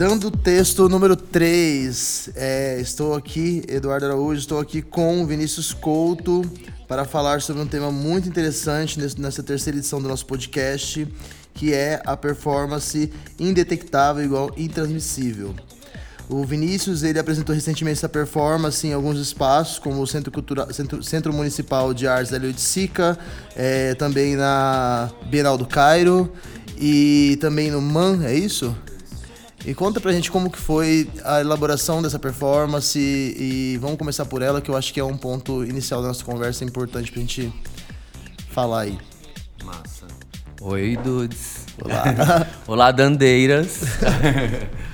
Dando texto número 3. É, estou aqui, Eduardo Araújo, estou aqui com Vinícius Couto para falar sobre um tema muito interessante nessa terceira edição do nosso podcast, que é a performance indetectável igual intransmissível. O Vinícius ele apresentou recentemente essa performance em alguns espaços, como o Centro, Cultural, Centro, Centro Municipal de Artes da Sica, é, também na Bienal do Cairo e também no MAN, é isso? E conta pra gente como que foi a elaboração dessa performance e, e vamos começar por ela, que eu acho que é um ponto inicial da nossa conversa importante pra gente falar aí. Massa. Oi, dudes. Olá. Olá, dandeiras.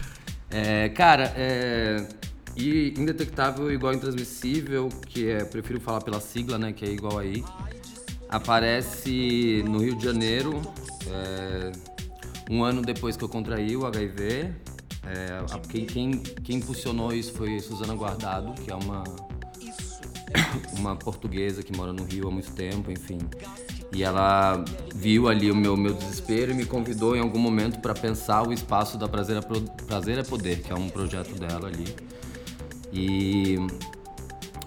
É, cara, é, e indetectável igual intransmissível, que é, prefiro falar pela sigla, né, que é igual aí, aparece no Rio de Janeiro, é, um ano depois que eu contraí o HIV. É, quem, quem, quem impulsionou isso foi Suzana Guardado, que é uma, uma portuguesa que mora no Rio há muito tempo, enfim. E ela viu ali o meu, meu desespero e me convidou em algum momento para pensar o espaço da Prazer é, Prazer é Poder, que é um projeto dela ali. E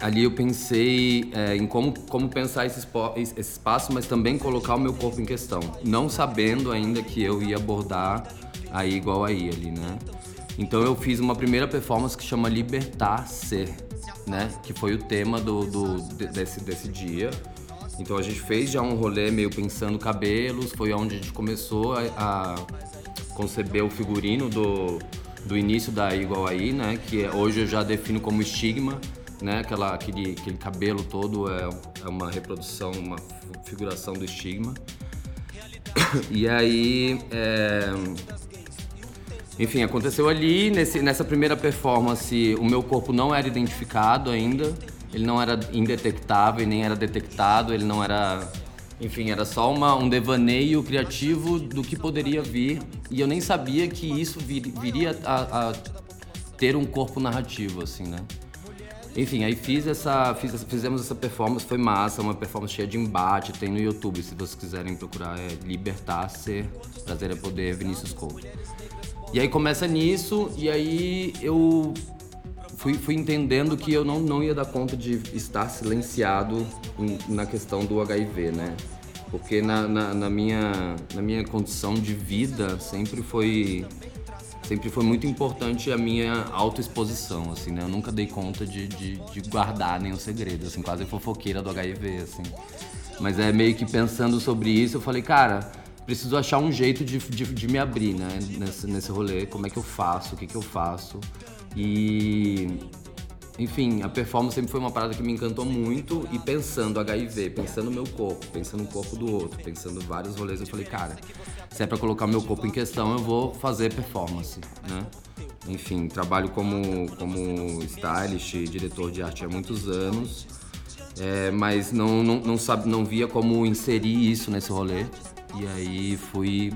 ali eu pensei é, em como, como pensar esse, esse espaço, mas também colocar o meu corpo em questão. Não sabendo ainda que eu ia abordar aí igual aí ali, né? Então eu fiz uma primeira performance que chama Libertar Ser, né? Que foi o tema do, do desse, desse dia. Então a gente fez já um rolê meio pensando cabelos, foi onde a gente começou a, a conceber o figurino do, do início da Igual Aí, né? Que é, hoje eu já defino como estigma, né? Aquela, aquele, aquele cabelo todo é, é uma reprodução, uma figuração do estigma. E aí, é... enfim, aconteceu ali, nesse, nessa primeira performance, o meu corpo não era identificado ainda, ele não era indetectável, nem era detectado, ele não era. Enfim, era só uma, um devaneio criativo do que poderia vir. E eu nem sabia que isso vir, viria a, a, ter um corpo narrativo, assim, né? Enfim, aí fiz essa, fiz, fizemos essa performance, foi massa, uma performance cheia de embate, tem no YouTube, se vocês quiserem procurar, é Libertar Ser, Prazer é Poder, Vinícius Couto. E aí começa nisso, e aí eu fui, fui entendendo que eu não, não ia dar conta de estar silenciado na questão do HIV, né? Porque na, na, na, minha, na minha condição de vida sempre foi sempre foi muito importante a minha autoexposição, assim, né? Eu nunca dei conta de, de, de, guardar nenhum segredo, assim, quase fofoqueira do HIV, assim. Mas é meio que pensando sobre isso, eu falei, cara, preciso achar um jeito de, de, de me abrir, né? Nesse, nesse rolê, como é que eu faço, o que que eu faço. E enfim, a performance sempre foi uma parada que me encantou muito e pensando HIV, pensando no meu corpo, pensando no corpo do outro, pensando vários rolês, eu falei, cara, se é para colocar meu corpo em questão, eu vou fazer performance, né? Enfim, trabalho como, como stylist, diretor de arte há muitos anos, é, mas não, não, não, sabe, não via como inserir isso nesse rolê. E aí fui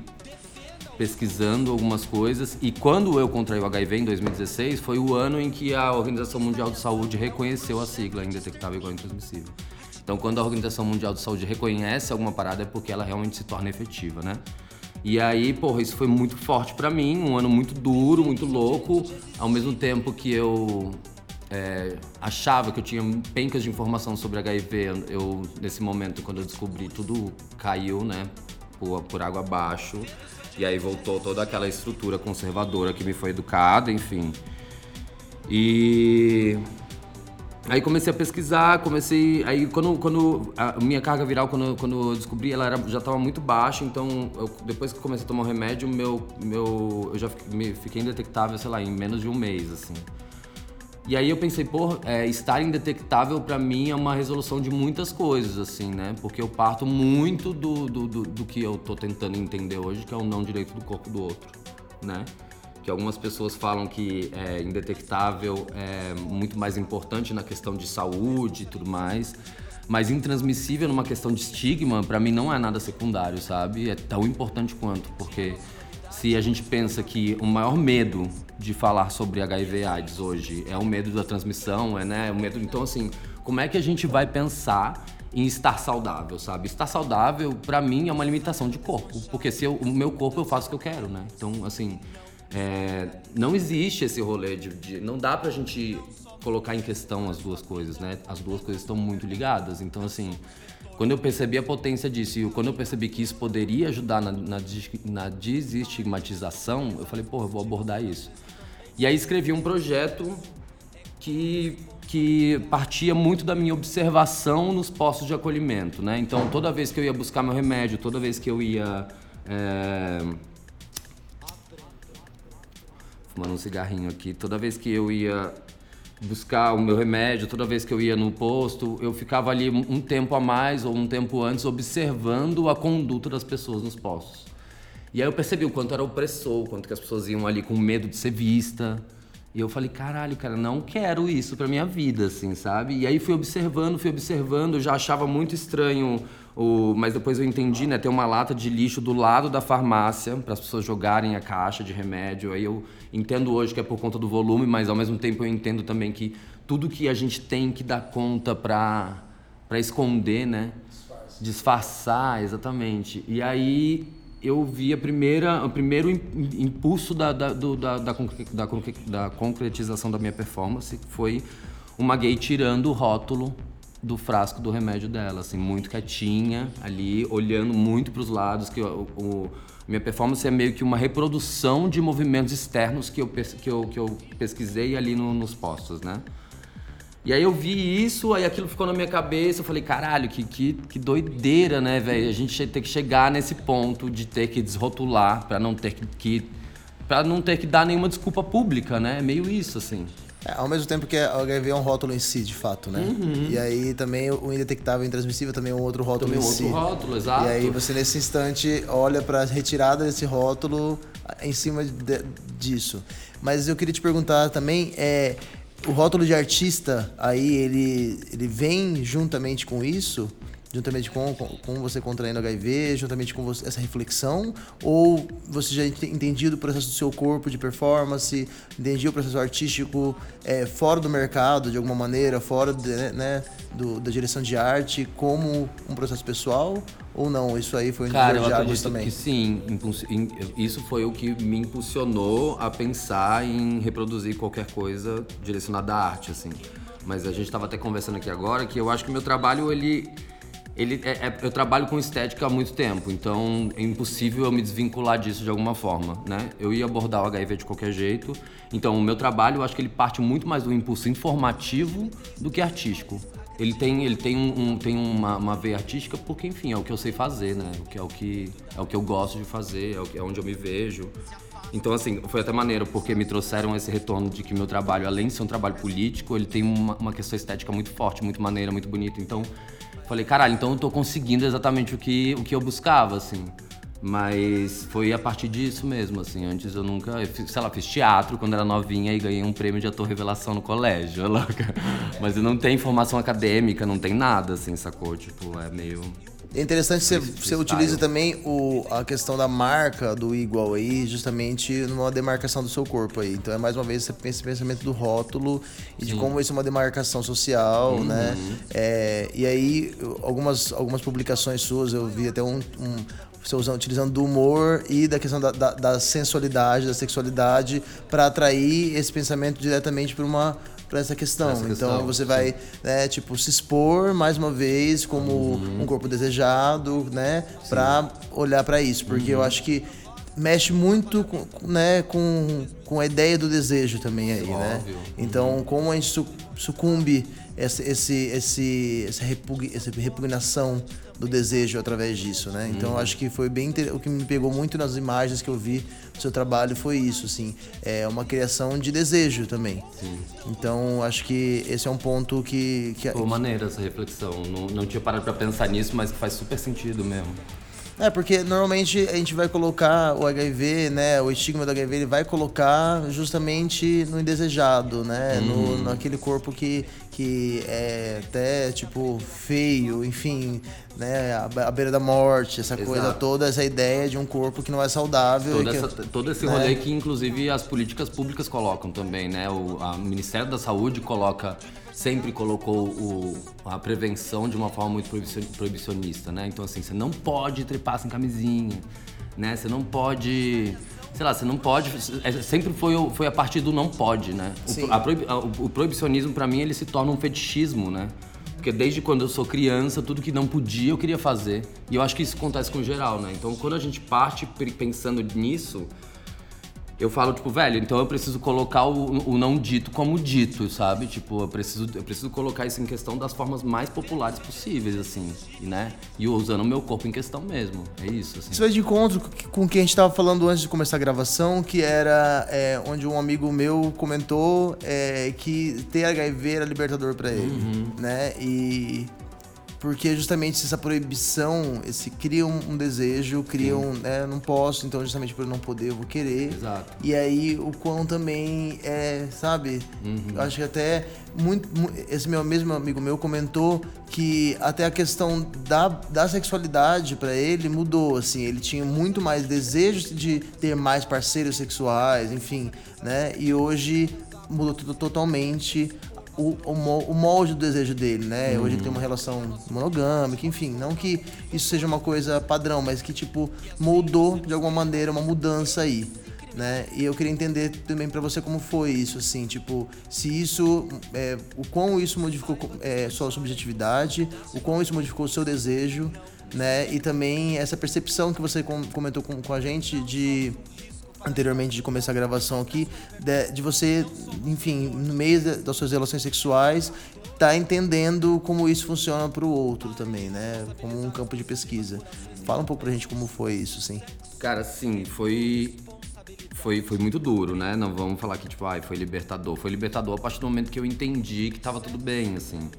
pesquisando algumas coisas e quando eu contraí o HIV em 2016 foi o ano em que a Organização Mundial de Saúde reconheceu a sigla indetectável igual intransmissível. Então, quando a Organização Mundial de Saúde reconhece alguma parada é porque ela realmente se torna efetiva, né? E aí, porra, isso foi muito forte para mim, um ano muito duro, muito louco, ao mesmo tempo que eu é, achava que eu tinha pencas de informação sobre HIV, eu, nesse momento, quando eu descobri, tudo caiu, né, por, por água abaixo. E aí voltou toda aquela estrutura conservadora que me foi educada, enfim. E aí comecei a pesquisar, comecei. Aí quando, quando a minha carga viral, quando, quando eu descobri, ela era, já estava muito baixa, então eu, depois que comecei a tomar o remédio, meu, meu, eu já fiquei, indetectável, sei lá, em menos de um mês, assim. E aí eu pensei, pô, é, estar indetectável para mim é uma resolução de muitas coisas, assim, né? Porque eu parto muito do, do, do, do, que eu tô tentando entender hoje, que é o não direito do corpo do outro, né? Que algumas pessoas falam que é indetectável é muito mais importante na questão de saúde e tudo mais. Mas intransmissível numa questão de estigma, para mim não é nada secundário, sabe? É tão importante quanto, porque se a gente pensa que o maior medo de falar sobre HIV AIDS hoje é o medo da transmissão, é, né, o medo. Então, assim, como é que a gente vai pensar em estar saudável, sabe? Estar saudável, para mim, é uma limitação de corpo, porque se eu, o meu corpo eu faço o que eu quero, né? Então, assim, é, não existe esse rolê de, de, Não dá pra gente colocar em questão as duas coisas, né? As duas coisas estão muito ligadas. Então, assim, quando eu percebi a potência disso e quando eu percebi que isso poderia ajudar na, na, na desestigmatização, eu falei, porra, eu vou abordar isso. E aí escrevi um projeto que, que partia muito da minha observação nos postos de acolhimento, né? Então, toda vez que eu ia buscar meu remédio, toda vez que eu ia... É... Fumando um cigarrinho aqui. Toda vez que eu ia buscar o meu remédio, toda vez que eu ia no posto, eu ficava ali um tempo a mais ou um tempo antes observando a conduta das pessoas nos postos. E aí eu percebi o quanto era opressor, o quanto que as pessoas iam ali com medo de ser vista. E eu falei, caralho, cara, não quero isso pra minha vida, assim, sabe? E aí fui observando, fui observando, eu já achava muito estranho o, mas depois eu entendi, né? Tem uma lata de lixo do lado da farmácia para as pessoas jogarem a caixa de remédio. Aí eu entendo hoje que é por conta do volume, mas ao mesmo tempo eu entendo também que tudo que a gente tem que dar conta para para esconder, né? Disfarça. Disfarçar, exatamente. E aí eu vi a primeira, o primeiro impulso da, da, do, da, da, da, da concretização da minha performance foi uma gay tirando o rótulo do frasco do remédio dela, assim, muito quietinha ali, olhando muito para os lados, que o, o, minha performance é meio que uma reprodução de movimentos externos que eu, que eu, que eu pesquisei ali no, nos postos, né? E aí eu vi isso, aí aquilo ficou na minha cabeça, eu falei, caralho, que, que, que doideira, né, velho? A gente tem que chegar nesse ponto de ter que desrotular para não ter que, que para não ter que dar nenhuma desculpa pública, né? É meio isso, assim. É, ao mesmo tempo que o HIV é um rótulo em si, de fato, né? Uhum. E aí também o indetectável e intransmissível também é um outro rótulo também em outro si. rótulo, exato. E aí você nesse instante olha para a retirada desse rótulo em cima de, disso. Mas eu queria te perguntar também, é, o rótulo de artista aí ele, ele vem juntamente com isso? Juntamente com, com, com, você contraindo HIV, juntamente com você, essa reflexão? Ou você já entendido o processo do seu corpo de performance, entendia o processo artístico é, fora do mercado, de alguma maneira, fora de, né, né, do, da direção de arte, como um processo pessoal? Ou não? Isso aí foi um Cara, eu acredito também? que sim. Isso foi o que me impulsionou a pensar em reproduzir qualquer coisa direcionada à arte, assim. Mas a gente estava até conversando aqui agora que eu acho que o meu trabalho, ele ele é, é, eu trabalho com estética há muito tempo, então é impossível eu me desvincular disso de alguma forma, né? Eu ia abordar o HIV de qualquer jeito, então o meu trabalho eu acho que ele parte muito mais do impulso informativo do que artístico. Ele tem, ele tem, um, um tem uma, uma, veia artística porque, enfim, é o que eu sei fazer, né? O que é o que, é o que eu gosto de fazer, é, o que, é onde eu me vejo. Então, assim, foi até maneiro, porque me trouxeram esse retorno de que meu trabalho, além de ser um trabalho político, ele tem uma, uma questão estética muito forte, muito maneira, muito bonita. Então, Falei, caralho, então eu tô conseguindo exatamente o que, o que eu buscava, assim. Mas foi a partir disso mesmo, assim. Antes eu nunca. Eu fiz, sei lá, fiz teatro quando era novinha e ganhei um prêmio de ator revelação no colégio, louca. Mas eu não tenho formação acadêmica, não tem nada, assim, sacou? Tipo, é meio. É interessante que você, você utilize também o, a questão da marca do igual aí, justamente numa demarcação do seu corpo aí. Então é mais uma vez esse pensamento do rótulo e Sim. de como isso é uma demarcação social, uhum. né? É, e aí, algumas, algumas publicações suas, eu vi até um, um você usando, utilizando do humor e da questão da, da, da sensualidade, da sexualidade, para atrair esse pensamento diretamente para uma para essa questão. Essa então questão, você vai, né, tipo, se expor mais uma vez como uhum. um corpo desejado, né, para olhar para isso, porque uhum. eu acho que mexe muito com, né, com, com a ideia do desejo também aí, né? Óbvio. né? Então, uhum. como a gente sucumbe esse, esse, esse, essa, repug, essa repugnação do desejo através disso, né? Então uhum. acho que foi bem o que me pegou muito nas imagens que eu vi seu trabalho foi isso, assim, é uma criação de desejo também. Sim. Então acho que esse é um ponto que que Pô, maneira essa reflexão. Não, não tinha parado para pensar nisso, mas faz super sentido mesmo. É, porque normalmente a gente vai colocar o HIV, né? O estigma do HIV ele vai colocar justamente no indesejado, né? Uhum. No, naquele corpo que, que é até, tipo, feio, enfim, né? A, beira da morte, essa Exato. coisa toda, essa ideia de um corpo que não é saudável. Que, essa, todo esse né? rolê que, inclusive, as políticas públicas colocam também, né? O Ministério da Saúde coloca sempre colocou o, a prevenção de uma forma muito proibicionista, né? Então, assim, você não pode trepar sem camisinha, né? Você não pode sei lá, você não pode. é, sempre foi, foi a partir do não pode, né? O, Sim. a o- o proibicionismo, pra mim, ele se torna um fetichismo, né? Porque desde quando eu sou criança, tudo que não podia, eu queria fazer. E eu acho que isso acontece com geral, né? Então, quando a gente parte pe- pensando nisso, eu falo, tipo, velho, então eu preciso colocar o, o não dito como dito, sabe? Tipo, eu preciso, eu preciso colocar isso em questão das formas mais populares possíveis, assim, e, né? E usando o meu corpo em questão mesmo. É isso, assim. Isso vai de encontro com o que a gente estava falando antes de começar a gravação, que era é, onde um amigo meu comentou é, que ter HIV era libertador para ele, né? E porque justamente essa proibição, esse cria um, um desejo, cria um, né, não posso, então justamente por eu não poder eu vou querer. Exato. E aí o quão também é, sabe? Eu acho que até muito, mu- esse meu mesmo amigo meu comentou que até a questão da, da sexualidade pra ele mudou, assim, ele tinha muito mais desejos de ter mais parceiros sexuais, enfim, né? E hoje mudou tudo totalmente o, o, mo- o molde do desejo dele, né? Hoje ele tem uma relação monogâmica, enfim, não que isso seja uma coisa padrão, mas que tipo moldou de alguma maneira uma mudança aí, né? E eu queria entender também pra você como foi isso, assim, tipo, se isso, é, o quão isso modificou é, sua subjetividade, o quão isso modificou o seu desejo, né? E também essa percepção que você com- comentou com, com a gente de anteriormente de começar a gravação aqui, de, de você, enfim, no meio da- das suas relações sexuais, tá entendendo como isso funciona pro outro também, né? Como um campo de pesquisa. Fala um pouco pra gente como foi isso, sim. Cara, sim, foi. Foi, foi muito duro, né? Não vamos falar que, tipo, ai, foi libertador. Foi libertador a partir do momento que eu entendi que tava tudo bem, assim.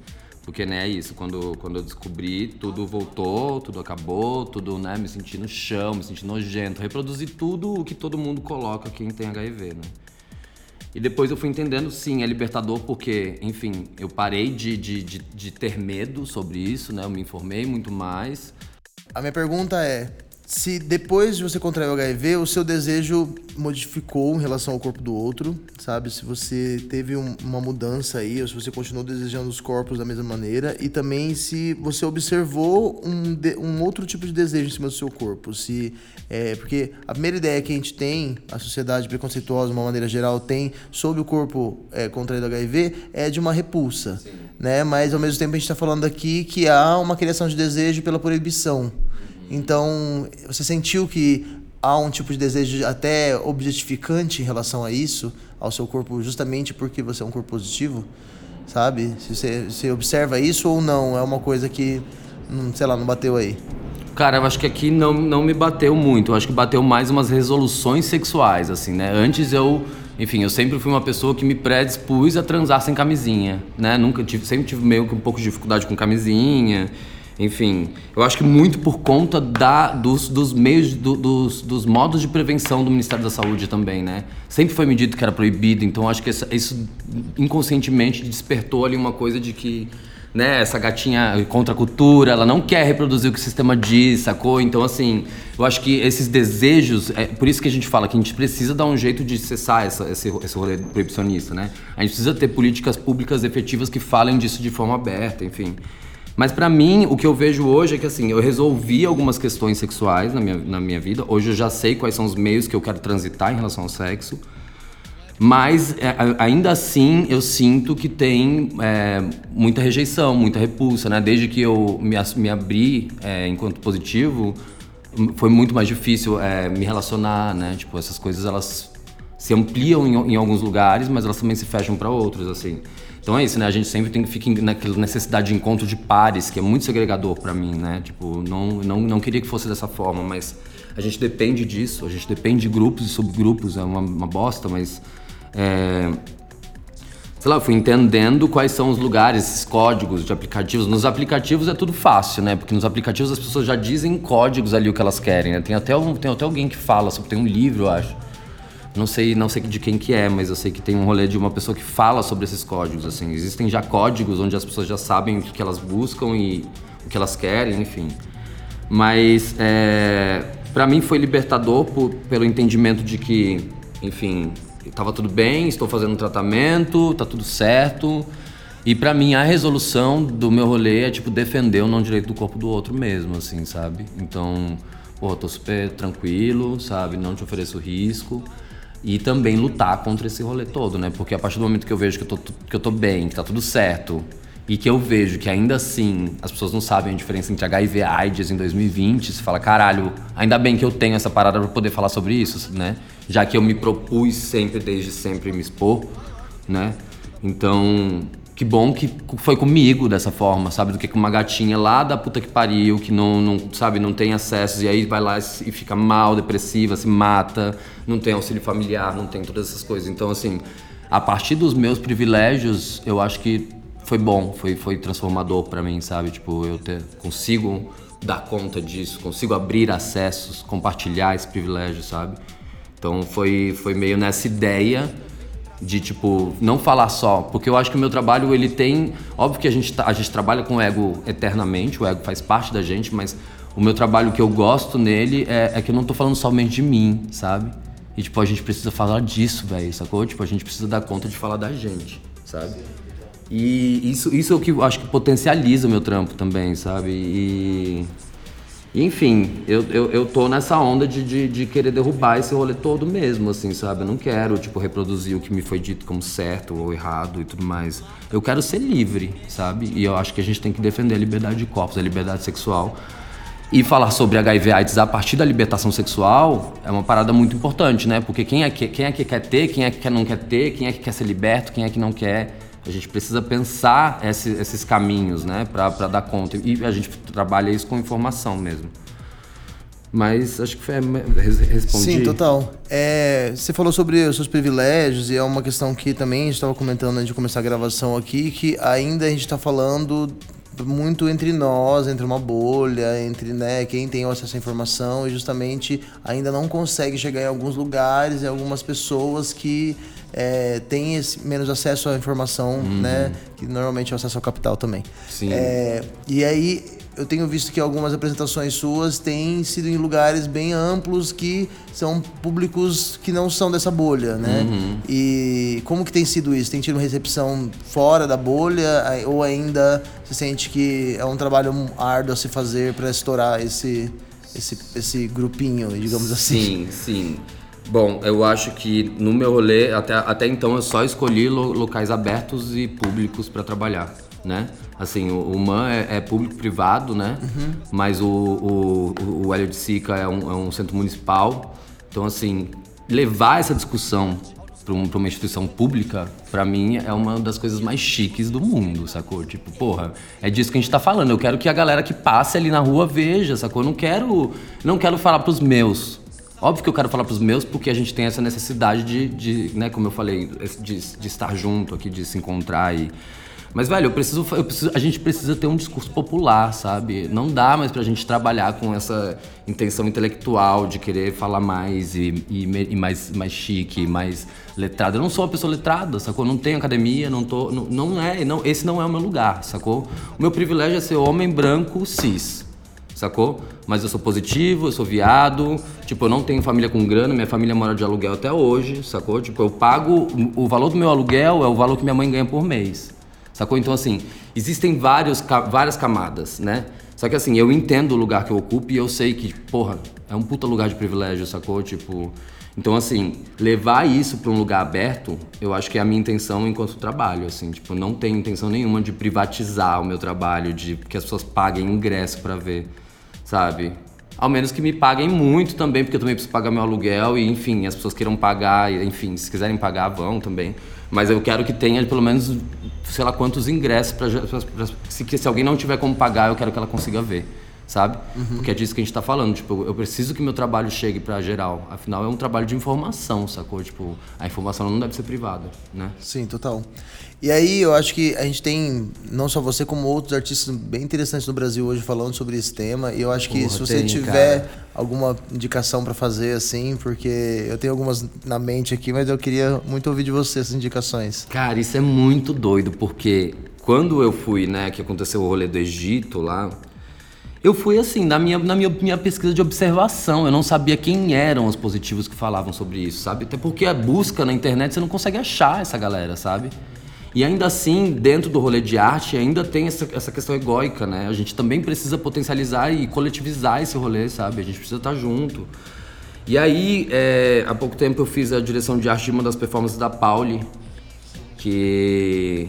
Porque, né, é isso, quando, quando eu descobri, tudo voltou, tudo acabou, tudo, né, me senti no chão, me senti nojento. Reproduzi tudo o que todo mundo coloca quem tem HIV, né? E depois eu fui entendendo, sim, é libertador porque, enfim, eu parei de, de, de, de ter medo sobre isso, né? Eu me informei muito mais. A minha pergunta é: se depois de você contrair o HIV, o seu desejo modificou em relação ao corpo do outro, sabe? Se você teve um- uma mudança aí, ou se você continuou desejando os corpos da mesma maneira, e também se você observou um, de- um outro tipo de desejo em cima do seu corpo. Se, é, porque a primeira ideia que a gente tem, a sociedade preconceituosa, de uma maneira geral, tem sobre o corpo é, contraído HIV é de uma repulsa, né? Mas ao mesmo tempo a gente está falando aqui que há uma criação de desejo pela proibição. Então, você sentiu que há um tipo de desejo até objetificante em relação a isso, ao seu corpo, justamente porque você é um corpo positivo? Sabe? Se você, você observa isso ou não? É uma coisa que, hum, sei lá, não bateu aí. Cara, eu acho que aqui não, não me bateu muito. Eu acho que bateu mais umas resoluções sexuais, assim, né? Antes eu, enfim, eu sempre fui uma pessoa que me predispus a transar sem camisinha, né? Nunca tive, sempre tive meio que um pouco de dificuldade com camisinha. Enfim, eu acho que muito por conta da, dos, dos meios, do- dos, dos modos de prevenção do Ministério da Saúde também, né? Sempre foi me dito que era proibido, então acho que essa- isso inconscientemente despertou ali uma coisa de que né, essa gatinha contra a cultura, ela não quer reproduzir o que o sistema diz, sacou? Então, assim, eu acho que esses desejos, é por isso que a gente fala que a gente precisa dar um jeito de cessar essa, esse, esse rolê proibicionista, né? A gente precisa ter políticas públicas efetivas que falem disso de forma aberta, enfim. Mas pra mim, o que eu vejo hoje é que assim, eu resolvi algumas questões sexuais na minha, na minha vida. Hoje eu já sei quais são os meios que eu quero transitar em relação ao sexo. Mas é, ainda assim eu sinto que tem é, muita rejeição, muita repulsa, né? Desde que eu me, me abri é, enquanto positivo, m- foi muito mais difícil é, me relacionar, né? Tipo, essas coisas elas se ampliam em, em alguns lugares, mas elas também se fecham para outros, assim. Então é isso, né? A gente sempre tem que ficar naquela necessidade de encontro de pares, que é muito segregador para mim, né? Tipo, não, não, não queria que fosse dessa forma, mas a gente depende disso, a gente depende de grupos e subgrupos, é uma, uma bosta, mas é, sei lá, eu fui entendendo quais são os lugares, esses códigos de aplicativos. Nos aplicativos é tudo fácil, né? Porque nos aplicativos as pessoas já dizem códigos ali o que elas querem, né? Tem até, um, tem até alguém que fala, tem um livro, eu acho. Não sei, não sei de quem que é, mas eu sei que tem um rolê de uma pessoa que fala sobre esses códigos, assim. Existem já códigos onde as pessoas já sabem o que, elas buscam e o que elas querem, enfim. Mas é, para mim foi libertador por- pelo entendimento de que, enfim, estava tudo bem, estou fazendo um tratamento, tá tudo certo. E pra mim a resolução do meu rolê é tipo defender o não direito do corpo do outro mesmo, assim, sabe? Então, pô, tô super tranquilo, sabe? Não te ofereço risco. E também lutar contra esse rolê todo, né? Porque a partir do momento que eu vejo que eu tô, que eu tô bem, que tá tudo certo, e que eu vejo que ainda assim as pessoas não sabem a diferença entre HIV e AIDS em 2020, você fala, caralho, ainda bem que eu tenho essa parada para poder falar sobre isso, né? Já que eu me propus sempre, desde sempre, me expor, né? Então, que bom que foi comigo dessa forma, sabe? Do que com uma gatinha lá da puta que pariu, que não, não, sabe, não tem acessos e aí vai lá e fica mal, depressiva, se mata, não tem auxílio familiar, não tem todas essas coisas. Então, assim, a partir dos meus privilégios, eu acho que foi bom, foi, foi transformador para mim, sabe? Tipo, eu ter, consigo dar conta disso, consigo abrir acessos, compartilhar esse privilégio, sabe? Então foi, foi meio nessa ideia de tipo não falar só, porque eu acho que o meu trabalho ele tem, óbvio que a gente tá, a gente trabalha com o ego eternamente, o ego faz parte da gente, mas o meu trabalho que eu gosto nele é, é que eu não tô falando somente de mim, sabe? E tipo a gente precisa falar disso, velho, sacou? Tipo a gente precisa dar conta de falar da gente, sabe? E isso isso é o que eu acho que potencializa o meu trampo também, sabe? E enfim, eu, eu, eu tô nessa onda de, de, de, querer derrubar esse rolê todo mesmo, assim, sabe? Eu não quero, tipo, reproduzir o que me foi dito como certo ou errado e tudo mais. Eu quero ser livre, sabe? E eu acho que a gente tem que defender a liberdade de corpos, a liberdade sexual. E falar sobre HIV AIDS a partir da libertação sexual é uma parada muito importante, né? Porque quem é que, quem é que quer ter, quem é que não quer ter, quem é que quer ser liberto, quem é que não quer a gente precisa pensar esse, esses caminhos, né, para dar conta. E a gente trabalha isso com informação mesmo. Mas acho que foi respondi. Sim, total. É, você falou sobre os seus privilégios e é uma questão que também a gente estava comentando antes de começar a gravação aqui, que ainda a gente está falando muito entre nós, entre uma bolha, entre né, quem tem acesso à informação e justamente ainda não consegue chegar em alguns lugares, em algumas pessoas que é, têm esse, menos acesso à informação, uhum. né? Que normalmente é o acesso ao capital também. Sim. É, e aí eu tenho visto que algumas apresentações suas têm sido em lugares bem amplos que são públicos que não são dessa bolha, né? Uhum. E como que tem sido isso? Tem tido uma recepção fora da bolha ou ainda se sente que é um trabalho árduo a se fazer para estourar esse, esse, esse grupinho, digamos assim? Sim, sim. Bom, eu acho que no meu rolê, até, até então, eu só escolhi lo, locais abertos e públicos para trabalhar, né? Assim, o, o MAN é, é público-privado, né? Uhum. Mas o, o, o Hélio de Sica é um, é um centro municipal. Então, assim, levar essa discussão para um, uma instituição pública, para mim, é uma das coisas mais chiques do mundo, sacou? Tipo, porra, é disso que a gente tá falando. Eu quero que a galera que passe ali na rua veja, sacou? Eu não quero, não quero falar pros meus, Óbvio que eu quero falar para os meus porque a gente tem essa necessidade de, de né, como eu falei, de, de, estar junto aqui, de se encontrar e... Mas, velho, eu preciso, eu preciso, a gente precisa ter um discurso popular, sabe? Não dá mais pra gente trabalhar com essa intenção intelectual de querer falar mais e, e, e mais, mais chique, mais letrado. Eu não sou uma pessoa letrada, sacou? Não tenho academia, não tô... Não, não é, não, esse não é o meu lugar, sacou? O meu privilégio é ser homem branco cis sacou? Mas eu sou positivo, eu sou viado, tipo, eu não tenho família com grana, minha família mora de aluguel até hoje, sacou? Tipo, eu pago, o valor do meu aluguel é o valor que minha mãe ganha por mês, sacou? Então, assim, existem vários, várias camadas, né? Só que, assim, eu entendo o lugar que eu ocupo e eu sei que, porra, é um puta lugar de privilégio, sacou? Tipo, então, assim, levar isso para um lugar aberto, eu acho que é a minha intenção enquanto trabalho, assim, tipo, não tenho intenção nenhuma de privatizar o meu trabalho, de que as pessoas paguem ingresso para ver sabe? Ao menos que me paguem muito também, porque eu também preciso pagar meu aluguel e, enfim, as pessoas queiram pagar, enfim, se quiserem pagar, vão também. Mas eu quero que tenha pelo menos, sei lá quantos ingressos para se, se alguém não tiver como pagar, eu quero que ela consiga ver sabe? Uhum. Porque é disso que a gente tá falando. Tipo, eu preciso que meu trabalho chegue para geral. Afinal, é um trabalho de informação, sacou? Tipo, a informação não deve ser privada, né? Sim, total. E aí, eu acho que a gente tem, não só você, como outros artistas bem interessantes no Brasil hoje falando sobre esse tema. E eu acho que Porra, se você tem, tiver cara. alguma indicação para fazer, assim, porque eu tenho algumas na mente aqui, mas eu queria muito ouvir de você essas indicações. Cara, isso é muito doido, porque quando eu fui, né, que aconteceu o rolê do Egito lá, eu fui assim, na minha, na minha, minha pesquisa de observação, eu não sabia quem eram os positivos que falavam sobre isso, sabe? Até porque a busca na internet você não consegue achar essa galera, sabe? E ainda assim, dentro do rolê de arte, ainda tem essa, essa questão egóica, né? A gente também precisa potencializar e coletivizar esse rolê, sabe? A gente precisa estar junto. E aí, é, há pouco tempo eu fiz a direção de arte de uma das performances da Pauli, que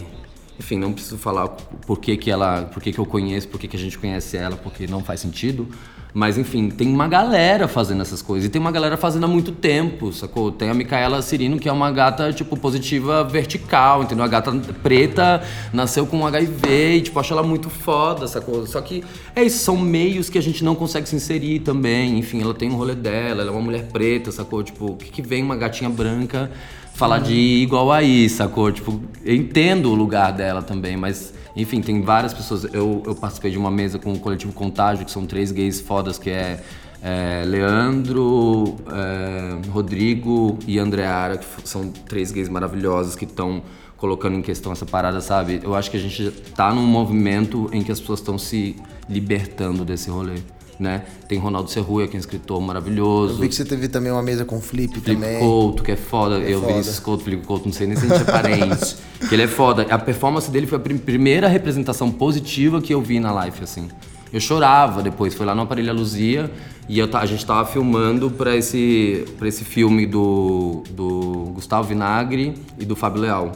enfim, não preciso falar por que, que ela, por que, que eu conheço, por que, que a gente conhece ela, porque não faz sentido. Mas enfim, tem uma galera fazendo essas coisas. E tem uma galera fazendo há muito tempo, sacou? Tem a Micaela Cirino, que é uma gata, tipo, positiva vertical, entendeu? A gata preta nasceu com HIV e, tipo, acho ela muito foda, sacou? Só que é isso, são meios que a gente não consegue se inserir também. Enfim, ela tem um rolê dela, ela é uma mulher preta, sacou? Tipo, o que, que vem uma gatinha branca falar de igual aí, sacou? Tipo, eu entendo o lugar dela também, mas enfim, tem várias pessoas. Eu, eu participei de uma mesa com o coletivo Contágio, que são três gays fodas, que é, é Leandro, é, Rodrigo e Andreara, que são três gays maravilhosos que estão colocando em questão essa parada, sabe? Eu acho que a gente tá num movimento em que as pessoas estão se libertando desse rolê né? Tem Ronaldo Serruia, que é um escritor maravilhoso. Eu vi que você teve também uma mesa com o Flip, Flip também. Couto, que é foda. É eu vi esse Couto, Flip Couto, não sei nem se a gente é parente. que ele é foda. A performance dele foi a primeira representação positiva que eu vi na live, assim. Eu chorava depois, foi lá no Aparelho Luzia e eu, a gente tava filmando para esse, pra esse filme do, do Gustavo Vinagre e do Fábio Leal.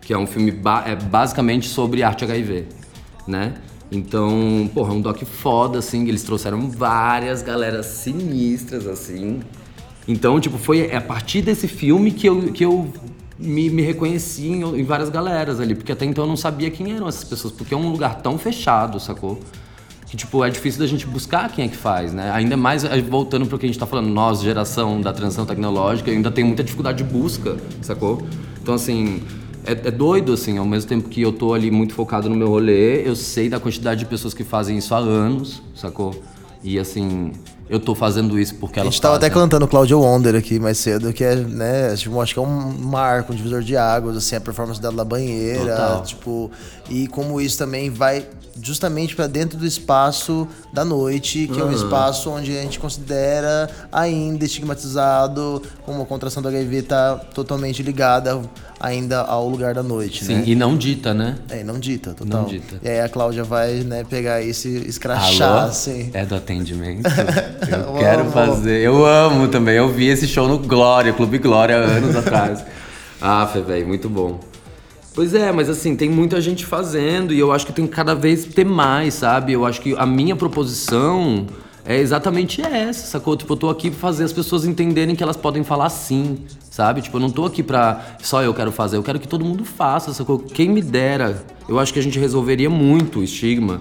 Que é um filme ba é basicamente sobre arte HIV, né? Então, porra, é um doc foda, assim, eles trouxeram várias galeras sinistras, assim. Então, tipo, foi a partir desse filme que eu, que eu me, me reconheci em, em várias galeras ali, porque até então eu não sabia quem eram essas pessoas, porque é um lugar tão fechado, sacou? que tipo é difícil da gente buscar quem é que faz, né? Ainda mais voltando para o que a gente está falando, nós geração da transição tecnológica, ainda tem muita dificuldade de busca, sacou? Então assim, é, é, doido, assim, ao mesmo tempo que eu tô ali muito focado no meu rolê, eu sei da quantidade de pessoas que fazem isso há anos, sacou? E assim, eu tô fazendo isso porque ela. A gente tava até cantando Claudio Wonder aqui mais cedo, que é, né, tipo, acho que é um marco, um divisor de águas, assim, a performance dela na banheira, Total. tipo, e como isso também vai justamente para dentro do espaço da noite, que uhum. é um espaço onde a gente considera ainda estigmatizado, como a contração do HIV tá totalmente ligada ainda ao lugar da noite, Sim, né? e não dita, né? É, não dita, total. Não dita. E aí a Cláudia vai, né, pegar esse escrachar, Alô? assim. É do atendimento? Eu quero fazer. Eu amo também. Eu vi esse show no Glória, Clube Glória, anos atrás. Ah, velho, muito bom. Pois é, mas assim, tem muita gente fazendo e eu acho que tem que cada vez ter mais, sabe? Eu acho que a minha proposição é exatamente essa, sacou? Tipo, eu tô aqui pra fazer as pessoas entenderem que elas podem falar sim, sabe? Tipo, eu não tô aqui pra só eu quero fazer, eu quero que todo mundo faça, sacou? Quem me dera, eu acho que a gente resolveria muito o estigma.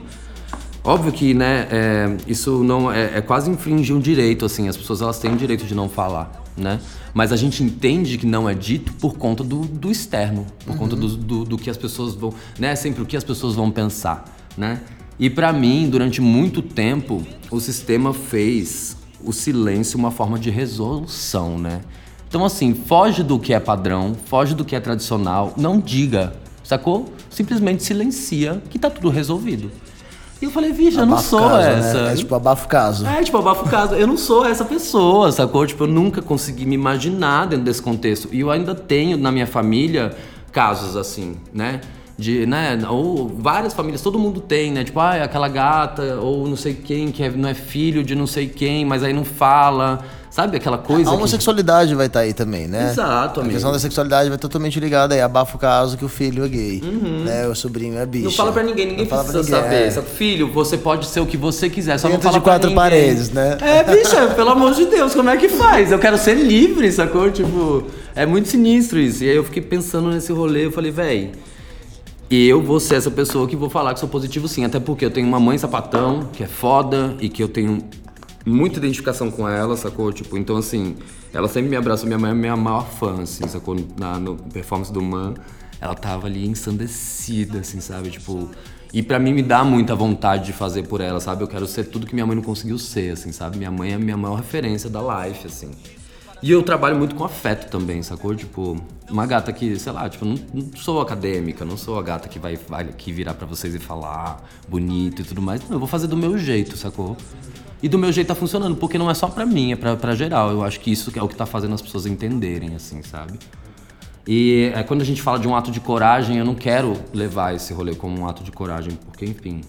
Óbvio que, né, é, isso não é, é quase infringir um direito, assim, as pessoas elas têm o direito de não falar né? Mas a gente entende que não é dito por conta do, do externo, por uhum. conta do, do, do, que as pessoas vão, né? Sempre o que as pessoas vão pensar, né? E para mim, durante muito tempo, o sistema fez o silêncio uma forma de resolução, né? Então assim, foge do que é padrão, foge do que é tradicional, não diga, sacou? Simplesmente silencia que tá tudo resolvido. E eu falei, vixe, eu não sou caso, né? essa. Né? É tipo, abafa o caso. É, tipo, abafa o caso. Eu não sou essa pessoa, sacou? Tipo, eu nunca consegui me imaginar dentro desse contexto. E eu ainda tenho na minha família casos assim, né? De, né, ou várias famílias, todo mundo tem, né? Tipo, ah, aquela gata, ou não sei quem, que é, não é filho de não sei quem, mas aí não fala. Sabe aquela coisa? A homossexualidade que... vai estar tá aí também, né? Exato, amigo. A questão da sexualidade vai totalmente ligada aí. Abafa o caso que o filho é gay, uhum. né? O sobrinho é bicho. Não fala pra ninguém, ninguém não precisa ninguém, saber. É. Filho, você pode ser o que você quiser, só Dentro não fala de quatro paredes, né? É, bicha, pelo amor de Deus, como é que faz? Eu quero ser livre, sacou? Tipo, é muito sinistro isso. E aí eu fiquei pensando nesse rolê, eu falei, véi e eu vou ser essa pessoa que vou falar que sou positivo sim, até porque eu tenho uma mãe sapatão, que é foda e que eu tenho muita identificação com ela, sacou? Tipo, então assim, ela sempre me abraçou, minha mãe é minha maior fã, assim, sacou? Na no performance do Man, ela tava ali ensandecida, assim, sabe? Tipo, e para mim me dá muita vontade de fazer por ela, sabe? Eu quero ser tudo que minha mãe não conseguiu ser, assim, sabe? Minha mãe é a minha maior referência da life, assim. E eu trabalho muito com afeto também, sacou? Tipo, uma gata que, sei lá, tipo, não, não sou acadêmica, não sou a gata que vai, vai aqui virar para vocês e falar bonito e tudo mais. Não, eu vou fazer do meu jeito, sacou? E do meu jeito tá funcionando, porque não é só pra mim, é pra, pra geral. Eu acho que isso é o que tá fazendo as pessoas entenderem, assim, sabe? E é, quando a gente fala de um ato de coragem, eu não quero levar esse rolê como um ato de coragem, porque, enfim.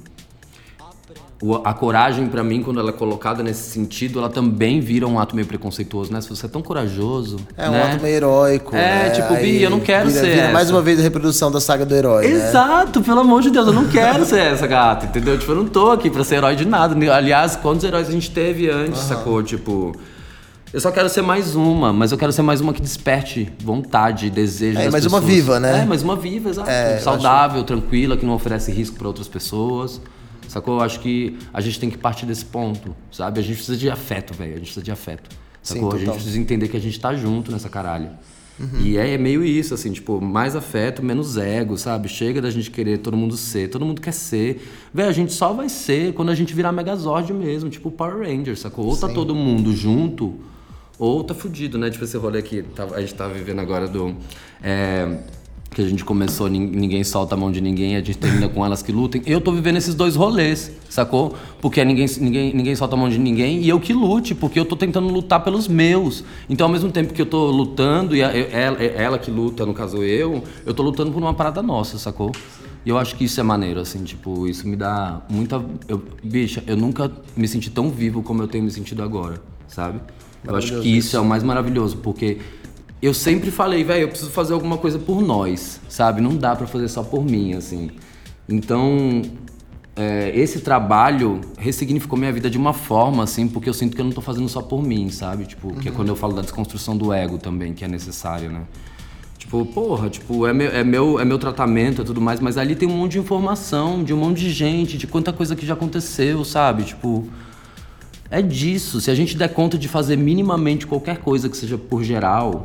A coragem, pra mim, quando ela é colocada nesse sentido, ela também vira um ato meio preconceituoso, né? Se você é tão corajoso. É um né? ato meio heróico. É, né? tipo, Bi, eu não quero vira, ser vira mais uma vez a reprodução da saga do herói. né? Exato, pelo amor de Deus, eu não quero ser essa gata, entendeu? Tipo, eu não tô aqui pra ser herói de nada. Aliás, quantos heróis a gente teve antes, sacou? Tipo. Eu só quero ser mais uma, mas eu quero ser mais uma que desperte vontade, desejo. É, mais uma pessoas. viva, né? É, mais uma viva, exato. É, Saudável, tranquila, que não oferece risco pra outras pessoas. Sacou? Eu acho que a gente tem que partir desse ponto, sabe? A gente precisa de afeto, velho. A gente precisa de afeto. Sim, Sacou? a gente precisa entender que a gente tá junto nessa caralho. Uhum. E é, é meio isso, assim, tipo, mais afeto, menos ego, sabe? Chega da gente querer todo mundo ser, todo mundo quer ser. Véi, a gente só vai ser quando a gente virar Megazord mesmo, tipo Power Rangers, sacou? Ou tá todo mundo junto, ou tá fudido, né? Tipo esse rolê que tava- a gente tá vivendo agora do. é, que a gente começou, nin- ninguém solta a mão de ninguém, a gente termina com elas que lutem. Eu tô vivendo esses dois rolês, sacou? Porque é ninguém, ninguém, ninguém solta a mão de ninguém e eu que lute, porque eu tô tentando lutar pelos meus. Então, ao mesmo tempo que eu tô lutando, e a- ela, ela que luta, no caso eu, eu tô lutando por uma parada nossa, sacou? E eu acho que isso é maneiro, assim, tipo, isso me dá muita. Eu, bicha, eu nunca me senti tão vivo como eu tenho me sentido agora, sabe? Eu acho que isso é o mais maravilhoso, porque eu sempre falei, velho, eu preciso fazer alguma coisa por nós, sabe? Não dá pra fazer só por mim, assim. Então, é, esse trabalho ressignificou minha vida de uma forma, assim, porque eu sinto que eu não tô fazendo só por mim, sabe? Tipo, que é quando eu falo da desconstrução do ego também, que é necessário, né? Tipo, porra, tipo, é meu, é, meu, é meu tratamento e tudo mais, mas ali tem um monte de informação, de um monte de gente, de quanta coisa que já aconteceu, sabe? Tipo, é disso. Se a gente der conta de fazer minimamente qualquer coisa que seja por geral,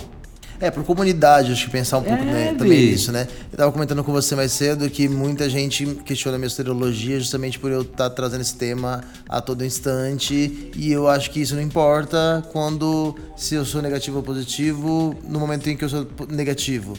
É, por comunidade, acho que pensar um pouco É, né, também nisso, né? Eu tava comentando com você mais cedo que muita gente questiona a minha astrologia justamente por eu estar trazendo esse tema a todo instante. E eu acho que isso não importa quando se eu sou negativo ou positivo no momento em que eu sou negativo.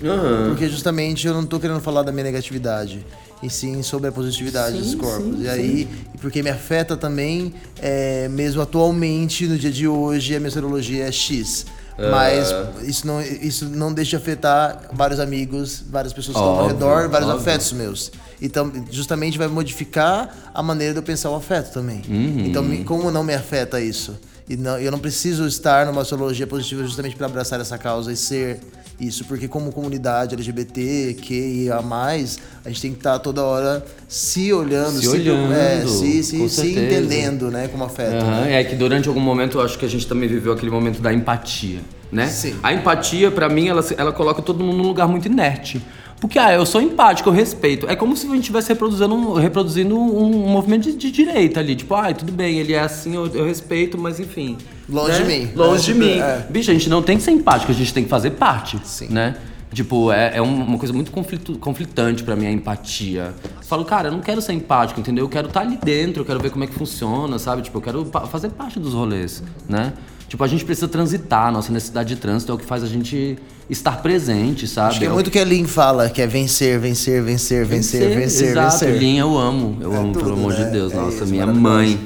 Porque justamente eu não tô querendo falar da minha negatividade. E sim sobre a positividade Sim, dos corpos. sim, e aí, e porque me afeta também, é, mesmo atualmente, no dia de hoje, a minha astrologia é X. Mas isso não, isso não deixa de afetar vários amigos, várias pessoas que estão ao Óbvio, redor, vários óbvio. afetos meus. Então, justamente vai modificar a maneira de eu pensar o afeto também. Uhum. Então, como não me afeta isso? E não, eu não preciso estar numa astrologia positiva justamente para abraçar essa causa e ser isso, porque como comunidade LGBT, que e a mais, a gente tem que estar toda hora se olhando, Se olhando, é, se, se, se entendendo, né, como afeto. Aham, né? É que durante algum momento eu acho que a gente também viveu aquele momento da empatia, né? A empatia, pra mim, ela, se- ela coloca todo mundo num lugar muito inerte. Porque, ah, eu sou empático, eu respeito. É como se a gente estivesse reproduzindo, um, reproduzindo um, um movimento de, de direita ali. Tipo, ah, tudo bem, ele é assim, eu, eu respeito, mas enfim. Longe né? de mim. Longe de É, mim. é. Bicho, a gente não tem que ser empático, a gente tem que fazer parte. Sim. Né? Tipo, é, é um- uma coisa muito conflito, conflitante pra mim a empatia. Eu falo, cara, eu não quero ser empático, entendeu? Eu quero estar ali dentro, eu quero ver como é que funciona, sabe? Tipo, eu quero pa- fazer parte dos rolês, né? Tipo, a gente precisa transitar, a nossa necessidade de trânsito é o que faz a gente estar presente, sabe? Acho que é o muito o que a Lin fala, que é vencer, vencer, vencer, vencer, vencer, Exato, vencer. Linha eu amo. Eu É amo, tudo, pelo amor né? de Deus. É Nossa, isso, minha mãe.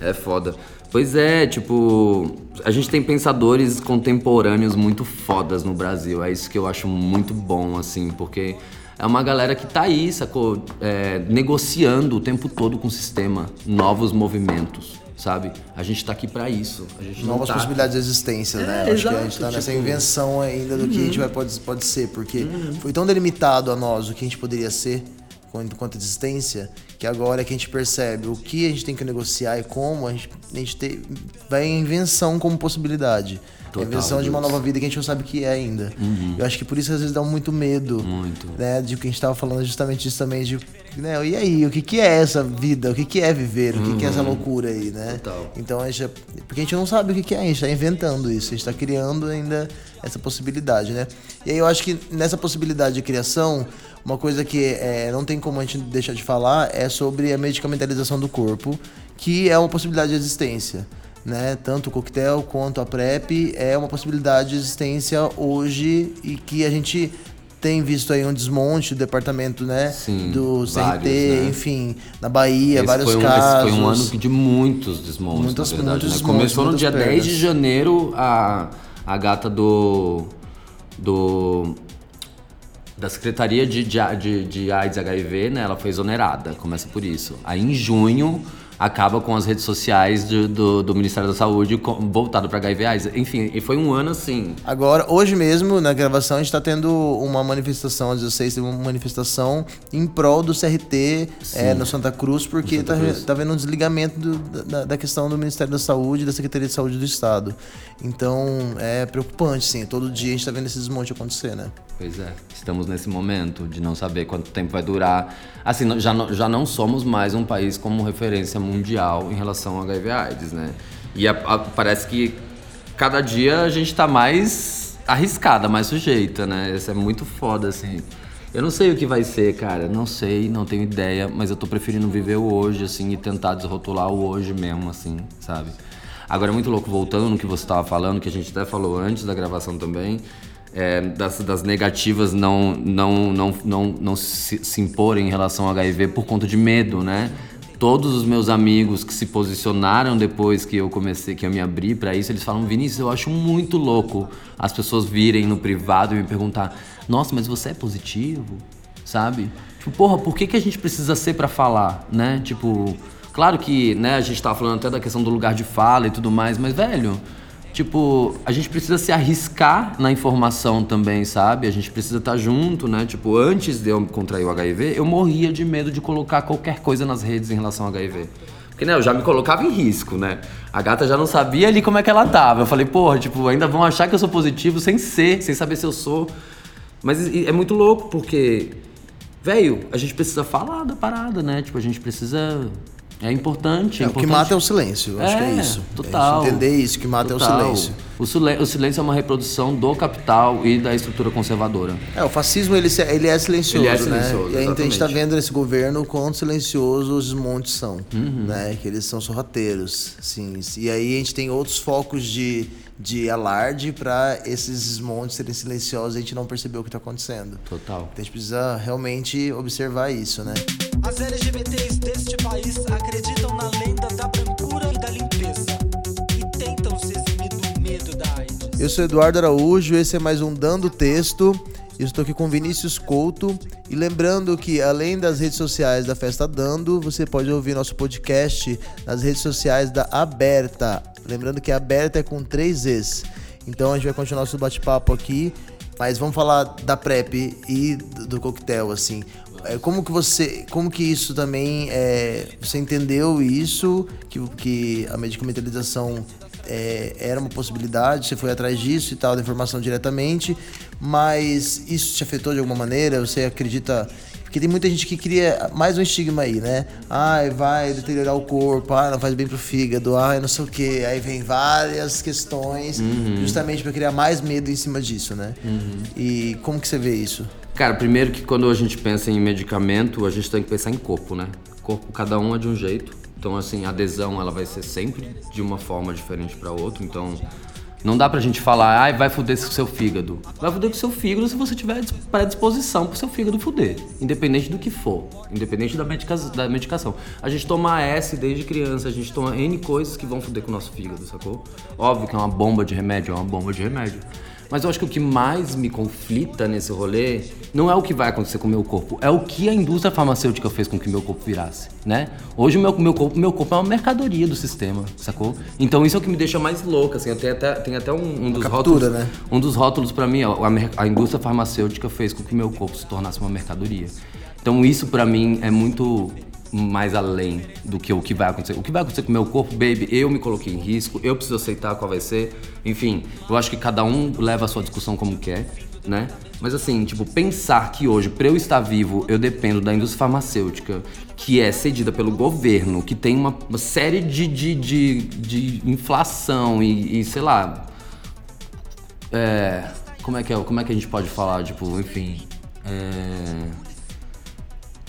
É foda. Pois é, tipo, a gente tem pensadores contemporâneos muito fodas no Brasil. É isso que eu acho muito bom, assim, porque é uma galera que tá aí, sacou? É, negociando o tempo todo com o sistema, novos movimentos, sabe? A gente tá aqui pra isso. Novas tá... possibilidades de existência, né? É, Eu Acho que a gente tá nessa tipo- invenção ainda do que a gente vai, pode, pode ser, porque foi tão delimitado a nós o que a gente poderia ser quanto, quanto existência, que agora é que a gente percebe o que a gente tem que negociar e como, a gente, a gente tem, vai em invenção como possibilidade. Total, a invenção de uma Deus. nova vida que a gente não sabe o que é ainda. Eu acho que por isso às vezes dá muito medo. Muito. Né, de que a gente tava falando justamente disso também, de, né, e aí, o que que é essa vida? O que que é viver? O que que é essa loucura aí, né? Total. Então a gente, porque a gente não sabe o que que é, a gente tá inventando isso, a gente tá criando ainda essa possibilidade, né? E aí eu acho que nessa possibilidade de criação, uma coisa que é, não tem como a gente deixar de falar é sobre a medicamentalização do corpo, que é uma possibilidade de existência. Né? Tanto o coquetel quanto a PrEP é uma possibilidade de existência hoje e que a gente tem visto aí um desmonte do departamento, né? Sim, do CRT, vários, né? enfim, na Bahia, Esse vários um, casos. Esse foi um ano de muitos desmontes, Muitas- na verdade. muitos né? desmontes, Começou no dia 10 de perdas. janeiro a, a gata do. do. da Secretaria de, de, de, de AIDS HIV, né? Ela foi exonerada, começa por isso. Aí em junho acaba com as redes sociais do, do, do Ministério da Saúde voltado para HIV AIDS. Enfim, e foi um ano assim. Agora, hoje mesmo, na gravação, a gente está tendo uma manifestação, às 16 teve uma manifestação em prol do CRT é, no Santa Cruz, porque está tá vendo um desligamento do, da, da, questão do Ministério da Saúde e da Secretaria de Saúde do Estado. Então, é preocupante, sim. Todo dia a gente está vendo esse desmonte acontecer, né? Pois é, estamos nesse momento de não saber quanto tempo vai durar. Assim, já não, já não somos mais um país como referência mundial em relação ao HIV/AIDS, né? E a, a, parece que cada dia a gente está mais arriscada, mais sujeita, né? Isso é muito foda, assim. Eu não sei o que vai ser, cara. Não sei, não tenho ideia, mas eu tô preferindo viver o hoje, assim, e tentar desrotular o hoje mesmo, assim, sabe? Agora é muito louco, voltando no que você estava falando, que a gente até falou antes da gravação também é, das, das, negativas não, não, não, não, não se, se imporem em relação ao HIV por conta de medo, né? Todos os meus amigos que se posicionaram depois que eu comecei, que eu me abri para isso, eles falam: Vinícius, eu acho muito louco as pessoas virem no privado e me perguntar: Nossa, mas você é positivo? Sabe? Tipo, porra, por que, que a gente precisa ser para falar, né? Tipo, claro que, né, a gente tava falando até da questão do lugar de fala e tudo mais, mas, velho, tipo, a gente precisa se arriscar na informação também, sabe? A gente precisa estar tá junto, né? Tipo, antes de eu contrair o HIV, eu morria de medo de colocar qualquer coisa nas redes em relação ao HIV. Porque, né, eu já me colocava em risco, né? A gata já não sabia ali como é que ela tava. Eu falei, porra, tipo, ainda vão achar que eu sou positivo sem ser, sem saber se eu sou. Mas é muito louco, porque, velho, a gente precisa falar da parada, né? Tipo, a gente precisa é importante. É, importante. O que mata é o silêncio. É, acho que é isso. Total. É entender isso, que mata total. é o silêncio. O, o, silêncio é uma reprodução do capital e da estrutura conservadora. É, o fascismo ele, ele é silencioso, ele é silencioso né? E a gente está vendo esse governo quão silencioso os desmontes são, uhum. né? Que eles são sorrateiros, sim. E aí a gente tem outros focos de, de alarde para esses desmontes serem silenciosos e a gente não perceber o que está acontecendo. Total. Então a gente precisa realmente observar isso, né? As LGBTs deste país acreditam na lenda da brancura e da limpeza e tentam se eximir do medo da AIDS. Eu sou Eduardo Araújo, esse é mais um Dando Texto. Estou aqui com Vinícius Couto e lembrando que além das redes sociais da Festa Dando, você pode ouvir nosso podcast nas redes sociais da Aberta. Lembrando que Aberta é com três Es. Então a gente vai continuar nosso bate-papo aqui, mas vamos falar da PrEP e do coquetel, assim. É, como que você, como que isso também, é, você entendeu isso, que, que a medicamentalização é, era uma possibilidade, você foi atrás disso e tal, da informação diretamente, mas isso te afetou de alguma maneira? Você acredita porque tem muita gente que cria mais um estigma aí, né? Ai, vai deteriorar o corpo, ai, não faz bem pro fígado, ai, não sei o quê. Aí vem várias questões, uhum. justamente para criar mais medo em cima disso, né? Uhum. E como que você vê isso? Cara, primeiro que quando a gente pensa em medicamento, a gente tem que pensar em corpo, né? Corpo, cada um é de um jeito. Então, assim, a adesão, ela vai ser sempre de uma forma diferente para outro. Então, não dá pra gente falar, ai, vai fuder com seu fígado. Vai fuder com seu fígado se você tiver predisposição pro seu fígado fuder. Independente do que for. Independente da, medica da medicação. A gente toma S desde criança, a gente toma N coisas que vão fuder com o nosso fígado, sacou? Óbvio que é uma bomba de remédio, é uma bomba de remédio. Mas eu acho que o que mais me conflita nesse rolê não é o que vai acontecer com o meu corpo, é o que a indústria farmacêutica fez com que meu corpo virasse, né? Hoje o meu, meu, corpo, meu corpo é uma mercadoria do sistema, sacou? Então isso é o que me deixa mais louco, assim, tem até, tem até um, um dos captura, rótulos, né? um dos rótulos para mim, ó, a, a indústria farmacêutica fez com que meu corpo se tornasse uma mercadoria. Então isso para mim é muito mais além do que o que vai acontecer. O que vai acontecer com o meu corpo, baby, eu me coloquei em risco, eu preciso aceitar qual vai ser. Enfim, eu acho que cada um leva a sua discussão como quer, né? Mas assim, tipo, pensar que hoje, para eu estar vivo, eu dependo da indústria farmacêutica, que é cedida pelo governo, que tem uma, série de, de, de, de inflação e, e, sei lá. É, como é que é? Como é que a gente pode falar? Tipo, enfim. É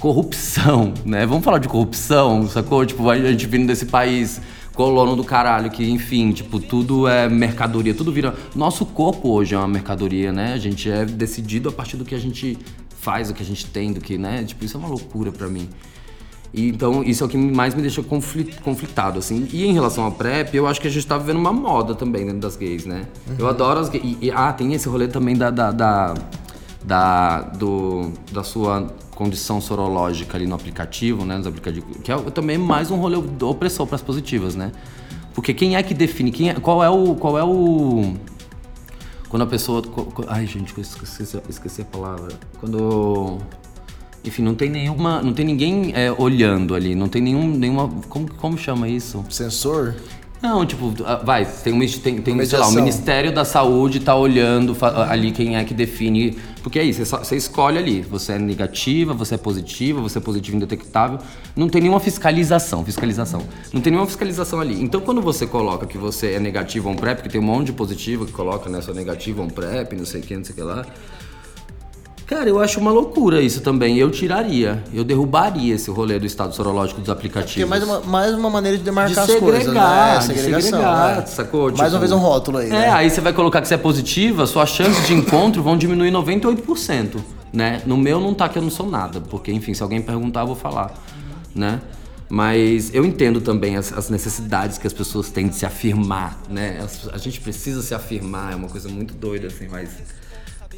corrupção, né? Vamos falar de corrupção, sacou? Tipo, a gente vindo desse país colono do caralho, que enfim, tipo, tudo é mercadoria, tudo vira. Nosso corpo hoje é uma mercadoria, né? A gente é decidido a partir do que a gente faz, do que a gente tem, do que, né? Tipo, isso é uma loucura para mim. E, então, isso é o que mais me deixa conflit, conflitado, assim. E em relação à PrEP, eu acho que a gente tá vivendo uma moda também dentro das gays, né? Uhum. Eu adoro as gays. E, e, ah, tem esse rolê também da, da, da da, do, da sua condição sorológica ali no aplicativo, né? Nos aplicativos, que é também mais um rolê de opressão para as positivas, né? Porque quem é que define, quem é, qual é o, qual é o quando a pessoa, ai gente, esqueci, esqueci a palavra, quando enfim, não tem nenhuma, não tem ninguém é, olhando ali, não tem nenhum, nenhuma, como, como chama isso? Sensor? Não, tipo, ah, vai, tem, um, tem, tem sei lá, o Ministério da Saúde tá olhando ali quem é que define. Porque é isso, você escolhe ali. Você é negativa, você é positiva, você é positivo indetectável. Não tem nenhuma fiscalização, fiscalização. Não tem nenhuma fiscalização ali. Então quando você coloca que você é negativo ou um PrEP, que tem um monte de positivo que coloca nessa né, negativa ou um PrEP, não sei o que, não sei o que lá Cara, eu acho uma loucura isso também. Eu tiraria, eu derrubaria esse rolê do estado sorológico dos aplicativos. É é mais uma, mais uma maneira de demarcar de as coisas, né? Segregação, de segregar, né? sacou? Tipo, mais uma tipo, vez um rótulo aí, É, né? aí você vai colocar que você é positiva, suas chances de encontro vão diminuir 98%, né? No meu não tá que eu não sou nada, porque, enfim, se alguém perguntar, eu vou falar, né? Mas eu entendo também as, as, necessidades que as pessoas têm de se afirmar, né? A gente precisa se afirmar, é uma coisa muito doida, assim, mas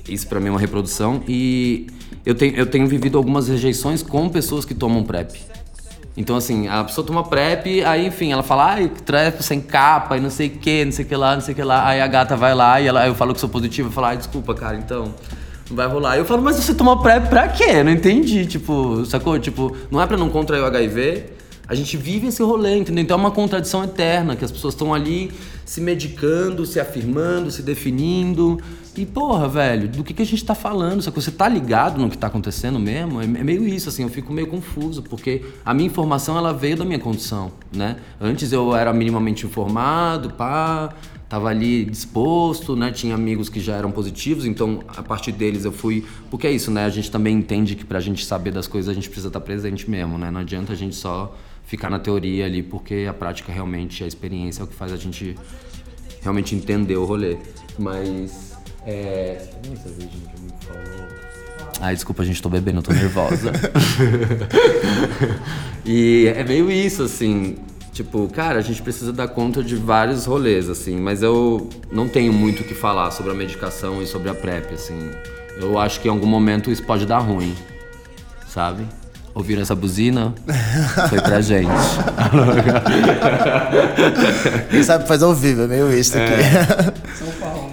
isso para mim é uma reprodução. E eu tenho, eu tenho vivido algumas rejeições com pessoas que tomam PrEP. Então, assim, a pessoa toma PrEP, aí, enfim, ela fala, ai, PrEP sem capa e não sei o que, não sei o que lá, não sei o que lá. Aí a gata vai lá e ela, eu falo que sou positivo, eu falo, ai, desculpa, cara, então, não vai rolar. Eu falo, mas você toma PrEP pra quê? Não entendi, tipo, sacou? Tipo, não é pra não contrair o HIV, a gente vive esse rolê, entendeu? Então é uma contradição eterna, que as pessoas estão ali se medicando, se afirmando, se definindo. E, porra, velho, do que, que a gente tá falando? Só que você tá ligado no que tá acontecendo mesmo? É, é meio isso, assim, eu fico meio confuso, porque a minha informação, ela veio da minha condição, né? Antes eu era minimamente informado, pá, tava ali disposto, né? Tinha amigos que já eram positivos, então a partir deles eu fui. Porque é isso, né? A gente também entende que pra gente saber das coisas a gente precisa estar tá presente mesmo, né? Não adianta a gente só ficar na teoria ali, porque a prática realmente, a experiência é o que faz a gente realmente entender o rolê. Mas. É. Cervejinha que me falou. Ai, desculpa, a gente, tô bebendo, tô nervosa. e é meio isso, assim. Tipo, cara, a gente precisa dar conta de vários rolês, assim, mas eu não tenho muito o que falar sobre a medicação e sobre a PrEP, assim. Eu acho que em algum momento isso pode dar ruim, sabe? Ouviram essa buzina? Foi pra gente. Quem sabe faz ao vivo, é meio isso aqui. É. São Paulo.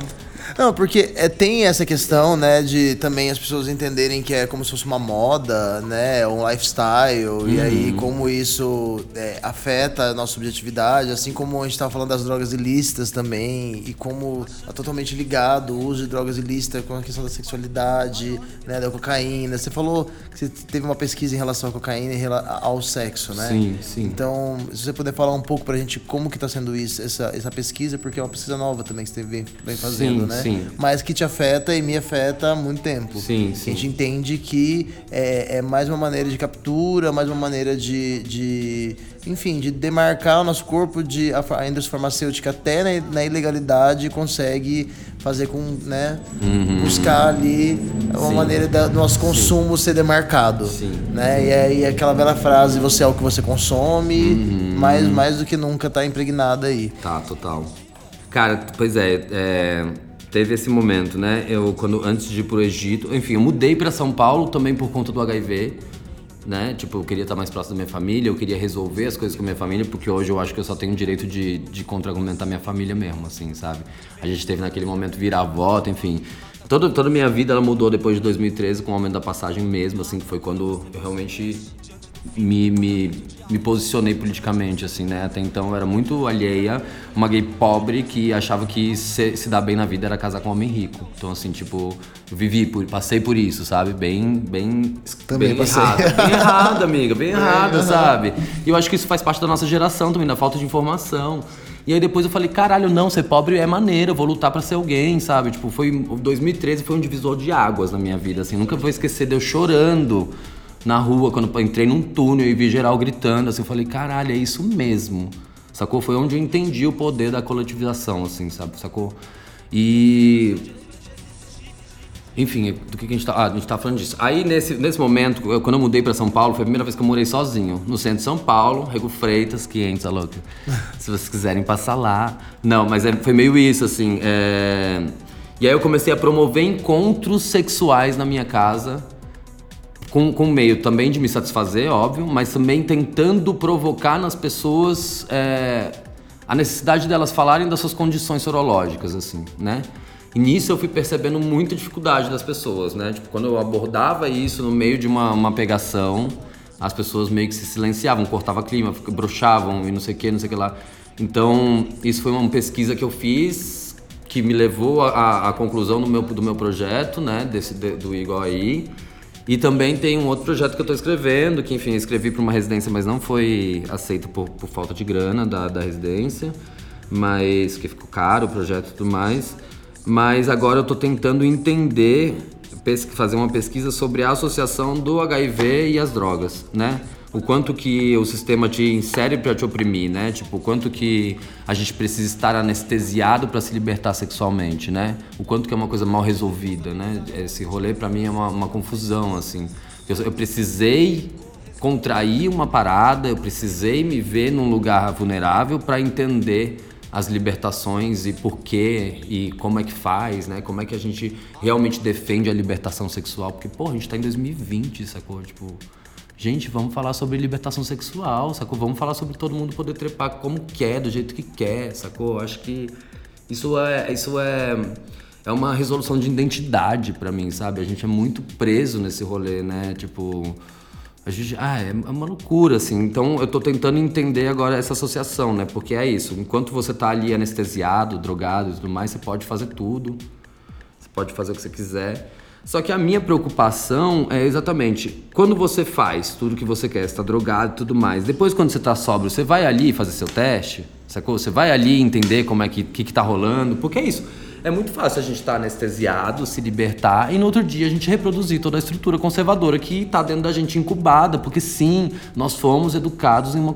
Não, porque é, tem essa questão, né, de também as pessoas entenderem que é como se fosse uma moda, né, um lifestyle, uhum. e aí uhum. como isso é, afeta a nossa subjetividade, assim como a gente estava falando das drogas ilícitas também, e como é totalmente ligado o uso de drogas ilícitas com a questão da sexualidade, né, da cocaína. Você falou que você teve uma pesquisa em relação à cocaína e ao sexo, né? Sim, sim. Então, se você puder falar um pouco pra gente como que está sendo isso, essa, essa pesquisa, porque é uma pesquisa nova também que você vem, vem fazendo, sim, né? Sim. Mas que te afeta e me afeta há muito tempo. Sim, sim. A gente entende que é, é mais uma maneira de captura, mais uma maneira de, de enfim, de demarcar o nosso corpo de a indústria farmacêutica até na, na ilegalidade consegue fazer com, né, uhum. buscar ali uma Sim. maneira do nosso consumo Sim. ser demarcado, Sim. né? E aí aquela velha frase, você é o que você consome, uhum. mais mais do que nunca tá impregnada aí. Tá, total. Cara, pois é, é teve esse momento, né? Eu quando antes de ir pro Egito, enfim, eu mudei para São Paulo também por conta do HIV, né? Tipo, eu queria estar mais próximo da minha família, eu queria resolver as coisas com a minha família, porque hoje eu acho que eu só tenho o direito de, de contra-argumentar minha família mesmo, assim, sabe? A gente teve naquele momento virar voto, enfim. Toda, toda a minha vida ela mudou depois de 2013 com o aumento da passagem mesmo, assim, que foi quando eu realmente me, me, me posicionei politicamente, assim, né? Até então eu era muito alheia, uma gay pobre que achava que se, se dar bem na vida era casar com um homem rico. Então, assim, tipo, eu vivi, por, passei por isso, sabe? Bem, bem, também bem passei. errada. Bem errada, amiga, bem errada, uhum. sabe? E eu acho que isso faz parte da nossa geração também, da falta de informação. E aí depois eu falei, caralho, não, ser pobre é maneiro, eu vou lutar para ser alguém, sabe? Tipo, foi 2013 foi um divisor de águas na minha vida, assim, nunca vou esquecer de eu chorando na rua, quando entrei num túnel e vi geral gritando, assim, eu falei, caralho, é isso mesmo. Sacou? Foi onde eu entendi o poder da coletivização, assim, sabe? Sacou? E. Enfim, do que, que a gente tá. Ah, a gente tá falando disso. Aí, nesse, nesse momento, eu, quando eu mudei pra São Paulo, foi a primeira vez que eu morei sozinho. No centro de São Paulo, Rego Freitas, 500, a louca. Se vocês quiserem passar lá. Não, mas é, foi meio isso, assim. É E aí eu comecei a promover encontros sexuais na minha casa, com, com meio também de me satisfazer, óbvio, mas também tentando provocar nas pessoas é, a necessidade delas falarem das suas condições sorológicas, assim, né? E nisso eu fui percebendo muita dificuldade das pessoas, né? Tipo, quando eu abordava isso no meio de uma, uma pegação, as pessoas meio que se silenciavam, cortava clima, brochavam e não sei o que, não sei o que lá. Então, isso foi uma pesquisa que eu fiz que me levou à conclusão do meu, do meu projeto, né, desse, de, do Igual Aí. E também tem um outro projeto que eu estou escrevendo, que enfim, escrevi para uma residência, mas não foi aceito por, por falta de grana da, da residência, mas que ficou caro o projeto e tudo mais. Mas agora eu estou tentando entender, fazer uma pesquisa sobre a associação do HIV e as drogas, né? O quanto que o sistema te insere para te oprimir, né? Tipo, o quanto que a gente precisa estar anestesiado para se libertar sexualmente, né? O quanto que é uma coisa mal resolvida, né? Esse rolê para mim é uma, uma, confusão, assim. Eu, eu precisei contrair uma parada, eu precisei me ver num lugar vulnerável para entender as libertações e por quê e como é que faz, né? Como é que a gente realmente defende a libertação sexual? Porque, pô, a gente tá em 2020, sacou? Tipo, Gente, vamos falar sobre libertação sexual, sacou? Vamos falar sobre todo mundo poder trepar como quer, do jeito que quer, sacou? Acho que isso é, isso é, é uma resolução de identidade para mim, sabe? A gente é muito preso nesse rolê, né? Tipo, a gente, ah, é uma loucura, assim. Então eu tô tentando entender agora essa associação, né? Porque é isso. Enquanto você tá ali anestesiado, drogado e tudo mais, você pode fazer tudo. Você pode fazer o que você quiser. Só que a minha preocupação é exatamente quando você faz tudo que você quer, está drogado e tudo mais. Depois, quando você está sóbrio, você vai ali fazer seu teste, sacou? Você vai ali entender como é que, que, tá rolando. Porque é isso. É muito fácil a gente estar tá anestesiado, se libertar e no outro dia a gente reproduzir toda a estrutura conservadora que está dentro da gente incubada, porque sim, nós fomos educados em uma,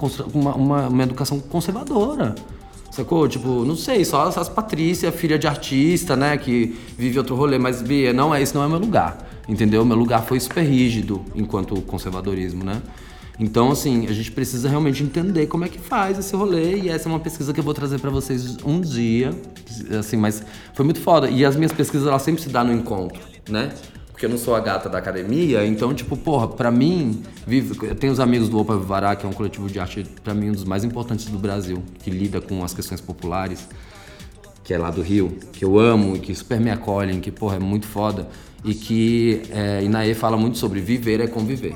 uma, uma educação conservadora. Sacou? Tipo, não sei, só as Patrícia, filha de artista, né, que vive outro rolê, mas Bia, não é, esse não é meu lugar. Entendeu? Meu lugar foi super rígido enquanto conservadorismo, né? Então, assim, a gente precisa realmente entender como é que faz esse rolê e essa é uma pesquisa que eu vou trazer para vocês um dia, assim, mas foi muito foda. E as minhas pesquisas, elas sempre se dão no encontro, né? Porque eu não sou a gata da academia, então, tipo, porra, pra mim, vive, eu tenho os amigos do Opa Vivará, que é um coletivo de arte, pra mim, um dos mais importantes do Brasil, que lida com as questões populares, que é lá do Rio, que eu amo e que super me acolhem, que, porra, é muito foda, e que é, Inaê fala muito sobre viver é conviver.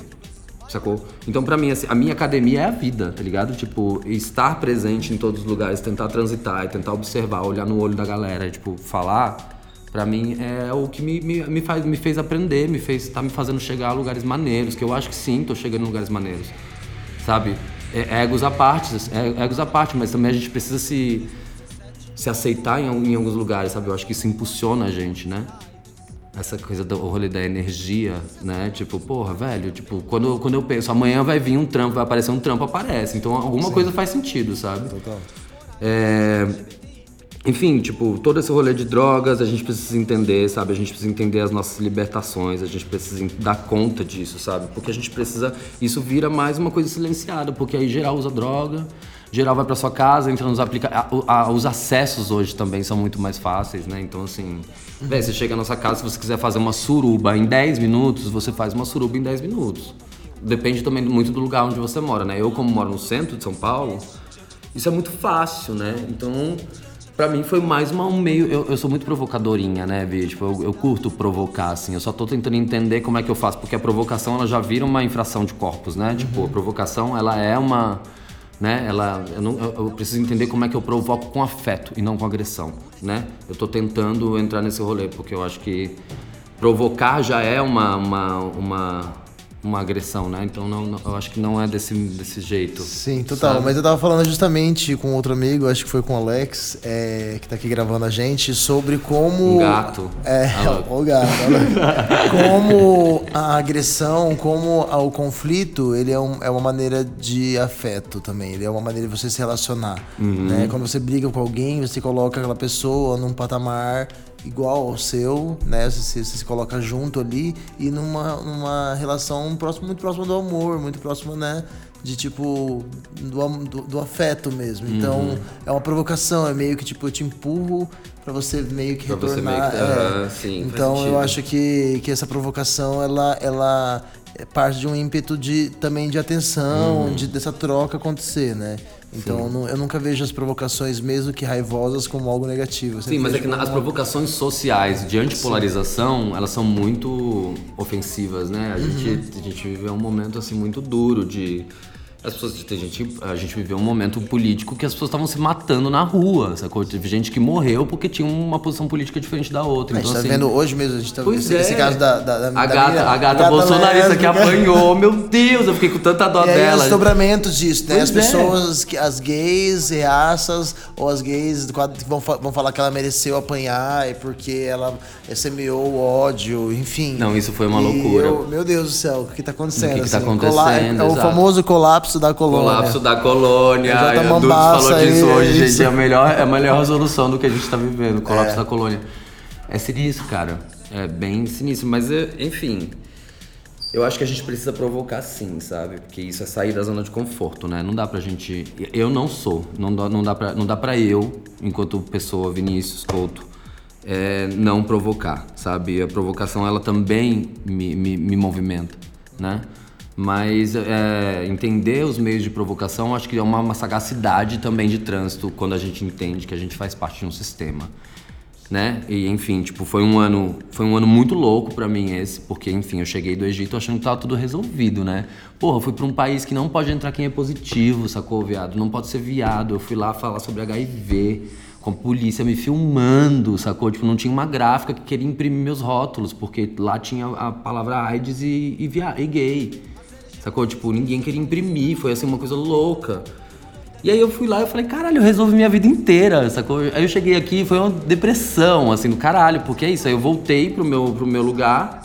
Sacou? Então, pra mim, assim, a minha academia é a vida, tá ligado? Tipo, estar presente em todos os lugares, tentar transitar, tentar observar, olhar no olho da galera, tipo, falar Pra mim é o que me, me, me, faz, me fez aprender, me fez tá me fazendo chegar a lugares maneiros, que eu acho que sim, tô chegando em lugares maneiros. Sabe? É, egos à parte, é, egos à parte, mas também a gente precisa se, se aceitar em, em alguns lugares, sabe? Eu acho que isso impulsiona a gente, né? Essa coisa do rolê da energia, né? Tipo, porra, velho, tipo, quando, quando eu penso, amanhã vai vir um trampo, vai aparecer um trampo, aparece. Então alguma Sim. coisa faz sentido, sabe? Total. É, enfim, tipo, todo esse rolê de drogas, a gente precisa entender, sabe? A gente precisa entender as nossas libertações, a gente precisa dar conta disso, sabe? Porque a gente precisa. Isso vira mais uma coisa silenciada, porque aí geral usa droga, geral vai para sua casa, entra nos aplicativos. Os acessos hoje também são muito mais fáceis, né? Então, assim, uhum. Véio, você chega na nossa casa, se você quiser fazer uma suruba em 10 minutos, você faz uma suruba em 10 minutos. Depende também muito do lugar onde você mora, né? Eu, como moro no centro de São Paulo, isso é muito fácil, né? Então Pra mim foi mais uma, um meio. Eu, eu sou muito provocadorinha, né, Vi? Tipo, eu, eu, curto provocar, assim. Eu só tô tentando entender como é que eu faço, porque a provocação ela já vira uma infração de corpos, né? Uhum. Tipo, a provocação ela é uma. Né? Ela, eu, não, eu, eu, preciso entender como é que eu provoco com afeto e não com agressão, né? Eu tô tentando entrar nesse rolê, porque eu acho que provocar já é uma, uma, uma uma agressão, né? Então não, não, eu acho que não é desse, desse jeito. Sim, total. Sabe? Mas eu tava falando justamente com outro amigo, acho que foi com o Alex, é, que tá aqui gravando a gente, sobre como. Um gato. É, o gato. como a agressão, como o conflito, ele é, um, é uma maneira de afeto também. Ele é uma maneira de você se relacionar. Uhum. Né? Quando você briga com alguém, você coloca aquela pessoa num patamar igual ao seu, né? Você, você, se coloca junto ali e numa, numa relação próximo, muito próxima do amor, muito próxima, né? De tipo, do, do, do afeto mesmo. Então, uhum. é uma provocação, é meio que tipo, eu te empurro pra você meio que Pra retornar. meio que- é. aham, sim, então eu acho que, que essa provocação ela, ela é parte de um ímpeto de também de atenção, Uhum. de dessa troca acontecer, né? Então eu nu- eu nunca vejo as provocações, mesmo que raivosas, como algo negativo. Sim, mas é que como as provocações sociais de antipolarização, elas são muito ofensivas, né? A, Uhum. gente, a gente viveu um momento assim muito duro de as pessoas tem gente, a gente viveu um momento político que as pessoas estavam se matando na rua, sacou? Teve gente que morreu porque tinha uma posição política diferente da outra. A Então, gente tá assim, vendo hoje mesmo, a gente tá Pois esse, é. esse caso da, da, da a da gata, menina- a gata bolsonarista que apanhou, meu Deus, eu fiquei com tanta dó E aí dela. os dobramentos disso, né? Pois as é. pessoas, que- as gays, reaças, ou as gays que vão, vão falar que ela mereceu apanhar porque ela semeou o ódio, enfim. Não, isso foi uma loucura. eu- meu Deus do céu, o que tá acontecendo? O que que tá assim? acontecendo, é o famoso colapso da colônia. Colapso da colônia. Já tá Dudes falou disso aí, hoje, é gente. isso. É a melhor, é a melhor resolução do que a gente tá vivendo. O colapso É. da colônia. É sinistro, cara. É bem sinistro. Mas, é, enfim. Eu acho que a gente precisa provocar sim, sabe? Porque isso é sair da zona de conforto, né? Não dá pra gente. Eu não sou. Não dá, não dá, pra, não dá pra eu, enquanto pessoa, Vinícius Couto, é, não provocar, sabe? A provocação, ela também me, me, me movimenta, né? Mas é, entender os meios de provocação, acho que é uma, uma sagacidade também de trânsito quando a gente entende que a gente faz parte de um sistema né? E enfim, tipo, foi um ano, foi um ano muito louco pra mim esse, porque enfim, eu cheguei do Egito achando que tava tudo resolvido, né? Porra, eu fui pra um país que não pode entrar quem é positivo, sacou, viado? Não pode ser viado. Eu fui lá falar sobre HIV, com a polícia me filmando, sacou? Tipo, não tinha uma gráfica que queria imprimir meus rótulos, porque lá tinha a palavra AIDS e, e, via- e gay. Sacou? Tipo, ninguém queria imprimir, foi assim uma coisa louca. E aí eu fui lá e falei, caralho, eu resolvi minha vida inteira, sacou? Aí eu cheguei aqui foi uma depressão, assim, do caralho, porque é isso. Aí eu voltei pro meu, pro meu lugar,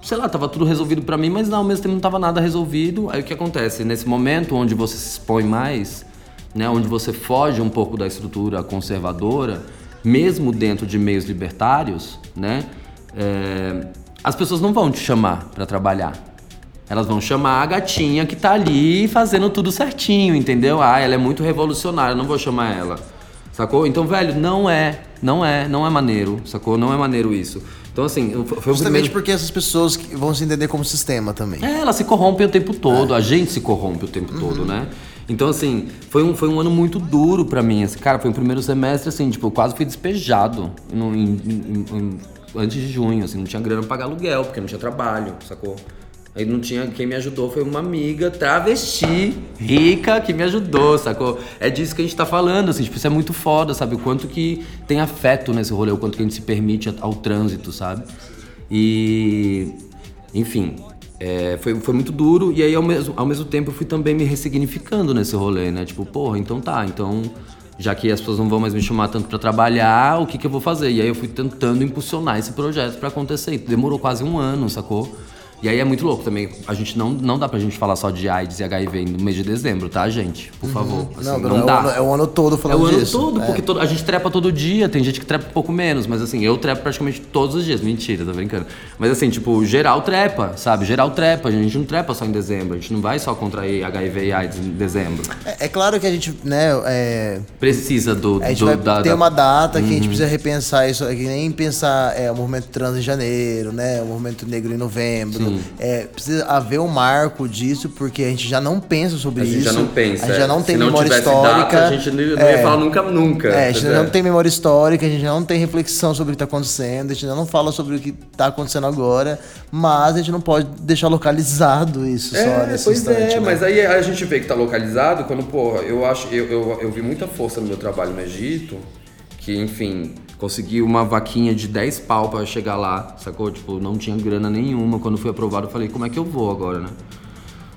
sei lá, tava tudo resolvido pra mim, mas não, ao mesmo tempo não tava nada resolvido. Aí o que acontece? Nesse momento onde você se expõe mais, né, onde você foge um pouco da estrutura conservadora, mesmo dentro de meios libertários, né, é, as pessoas não vão te chamar pra trabalhar. Elas vão chamar a gatinha que tá ali fazendo tudo certinho, entendeu? Ah, ela é muito revolucionária, não vou chamar ela. Sacou? Então, velho, não é, não é, não é maneiro, sacou? Não é maneiro isso. Então, assim, foi Justamente primeiro... porque essas pessoas vão se entender como sistema também. É, elas se corrompem o tempo todo, a gente se corrompe o tempo todo, né? Então, assim, foi um, foi um ano muito duro pra mim. Assim, cara, foi o primeiro semestre, assim, tipo, eu quase fui despejado no- em- em- em- antes de junho, assim, não tinha grana pra pagar aluguel, porque não tinha trabalho, sacou? Aí não tinha. Quem me ajudou foi uma amiga travesti, rica, que me ajudou, sacou? É disso que a gente tá falando, assim, tipo, isso é muito foda, sabe? O quanto que tem afeto nesse rolê, o quanto que a gente se permite ao trânsito, sabe? E. Enfim, é, foi, foi muito duro e aí ao mesmo, ao mesmo tempo eu fui também me ressignificando nesse rolê, né? Tipo, porra, então tá, então já que as pessoas não vão mais me chamar tanto pra trabalhar, o que que eu vou fazer? E aí eu fui tentando impulsionar esse projeto pra acontecer. Demorou quase um ano, sacou? E aí é muito louco também. A gente não, não dá pra gente falar só de AIDS e HIV no mês de dezembro, tá, gente? Por favor. Assim, Não, não, é, dá. O ano, é o ano todo É falando o ano disso. todo, É. porque todo- a gente trepa todo dia, tem gente que trepa um pouco menos, mas assim, eu trepo praticamente todos os dias. Mentira, tô brincando. Mas assim, tipo, geral trepa, sabe? Geral trepa. A gente não trepa só em dezembro, a gente não vai só contrair HIV e AIDS em dezembro. É, é claro que a gente, né, é, Precisa do. a gente do- vai da- ter da- uma data que a Uhum. gente precisa repensar isso, é que nem pensar é, o movimento trans em janeiro, né, o movimento negro em novembro. Sim. É, precisa haver um marco disso, porque a gente já não pensa sobre A isso. gente já não pensa. A gente já não é. tem Se não memória tivesse histórica. Data, a gente não não É. ia falar nunca, nunca. É, a gente Pois não tem memória histórica, a gente não tem reflexão sobre o que está acontecendo, a gente não fala sobre o que está acontecendo agora, mas a gente não pode deixar localizado isso só É, nesse pois instante. é, né? mas aí a gente vê que tá localizado quando, porra, eu acho, eu, eu, eu vi muita força no meu trabalho no Egito, que, enfim, consegui uma vaquinha de 10 pau pra chegar lá, sacou? Tipo, não tinha grana nenhuma. Quando fui aprovado, eu falei, como é que eu vou agora, né?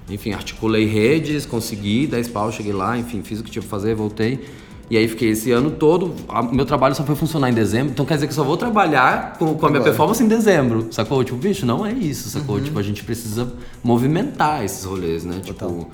Enfim, articulei redes, consegui 10 pau, cheguei lá, enfim, fiz o que tinha pra fazer, voltei. E aí fiquei esse ano todo, a- meu trabalho só foi funcionar em dezembro, então quer dizer que eu só vou trabalhar com, com a minha Agora. performance em dezembro, sacou? Tipo, bicho, não é isso, sacou? Uhum. Tipo, a gente precisa movimentar esses rolês, né? Tipo,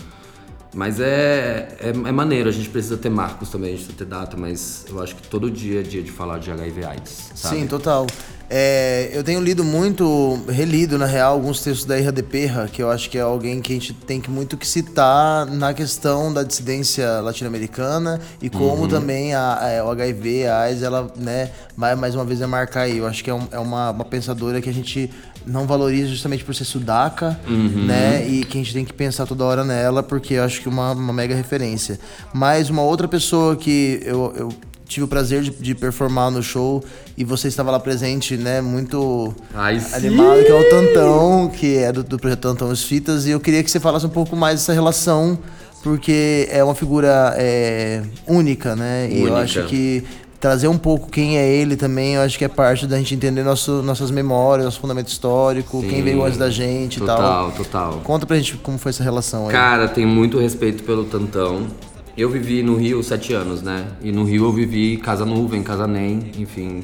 mas é, é, é maneiro, a gente precisa ter marcos também, a gente precisa ter data, mas eu acho que todo dia é dia de falar de HIV AIDS, sabe? Sim, total. É, eu tenho lido muito, relido na real, alguns textos da Irra de Perra, que eu acho que é alguém que a gente tem que muito que citar na questão da dissidência latino-americana e como também a, a- o HIV, a AIDS, ela, né, mais, mais uma vez é marcar aí. Eu acho que é, um- é uma, uma pensadora que a gente não valoriza justamente por ser sudaca, né, e que a gente tem que pensar toda hora nela, porque eu acho que é uma, uma mega referência. Mas uma outra pessoa que eu, eu tive o prazer de, de performar no show e você estava lá presente, né? Muito Ai, sim. animado, que é o Tantão, que é do, do projeto Tantão os Fitas. E eu queria que você falasse um pouco mais dessa relação, porque é uma figura é, única, né? E eu Única. acho que trazer um pouco quem é ele também, eu acho que é parte da gente entender nosso, nossas memórias, nosso fundamento histórico, quem Sim. veio antes da gente e tal. Total, total. Conta pra gente como foi essa relação aí. Cara, tenho muito respeito pelo Tantão. Eu vivi no Rio sete anos, né? E no Rio eu vivi Casa Nuvem, Casa Nem, enfim.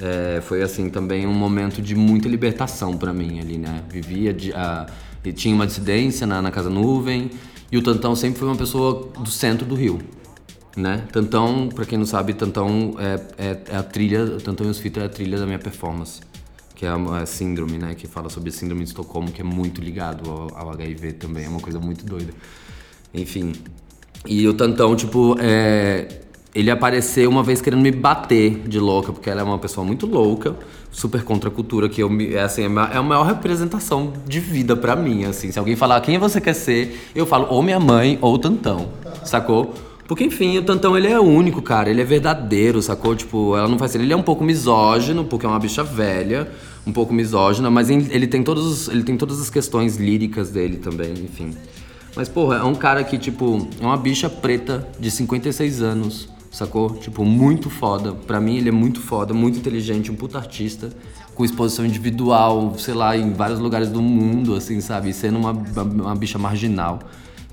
É, foi assim também um momento de muita libertação pra mim ali, né? Vivia de, a, tinha uma dissidência na, na Casa Nuvem e o Tantão sempre foi uma pessoa do centro do Rio, né? Tantão, pra quem não sabe, Tantão é, é, é a trilha, Tantão e os Fitas é a trilha da minha performance que é a, a síndrome, né? Que fala sobre a síndrome de Estocolmo, que é muito ligado ao, ao HIV também, é uma coisa muito doida. Enfim. E o Tantão, tipo, é, ele apareceu uma vez querendo me bater de louca, porque ela é uma pessoa muito louca, super contra a cultura, que eu me, é, assim, é a ma- é maior representação de vida pra mim, assim. Se alguém falar quem você quer ser, eu falo ou minha mãe ou o Tantão, sacou? Porque, enfim, o Tantão, ele é único, cara. Ele é verdadeiro, sacou? Tipo, ela não faz... Ele é um pouco misógino, porque é uma bicha velha. Um pouco misógina, mas ele tem, todos, os- ele tem todas as questões líricas dele também, enfim. Mas, porra, é um cara que, tipo, é uma bicha preta de 56 anos, sacou? Tipo, muito foda. Pra mim, ele é muito foda, muito inteligente, um puta artista, com exposição individual, sei lá, em vários lugares do mundo, assim, sabe? Sendo uma, uma bicha marginal.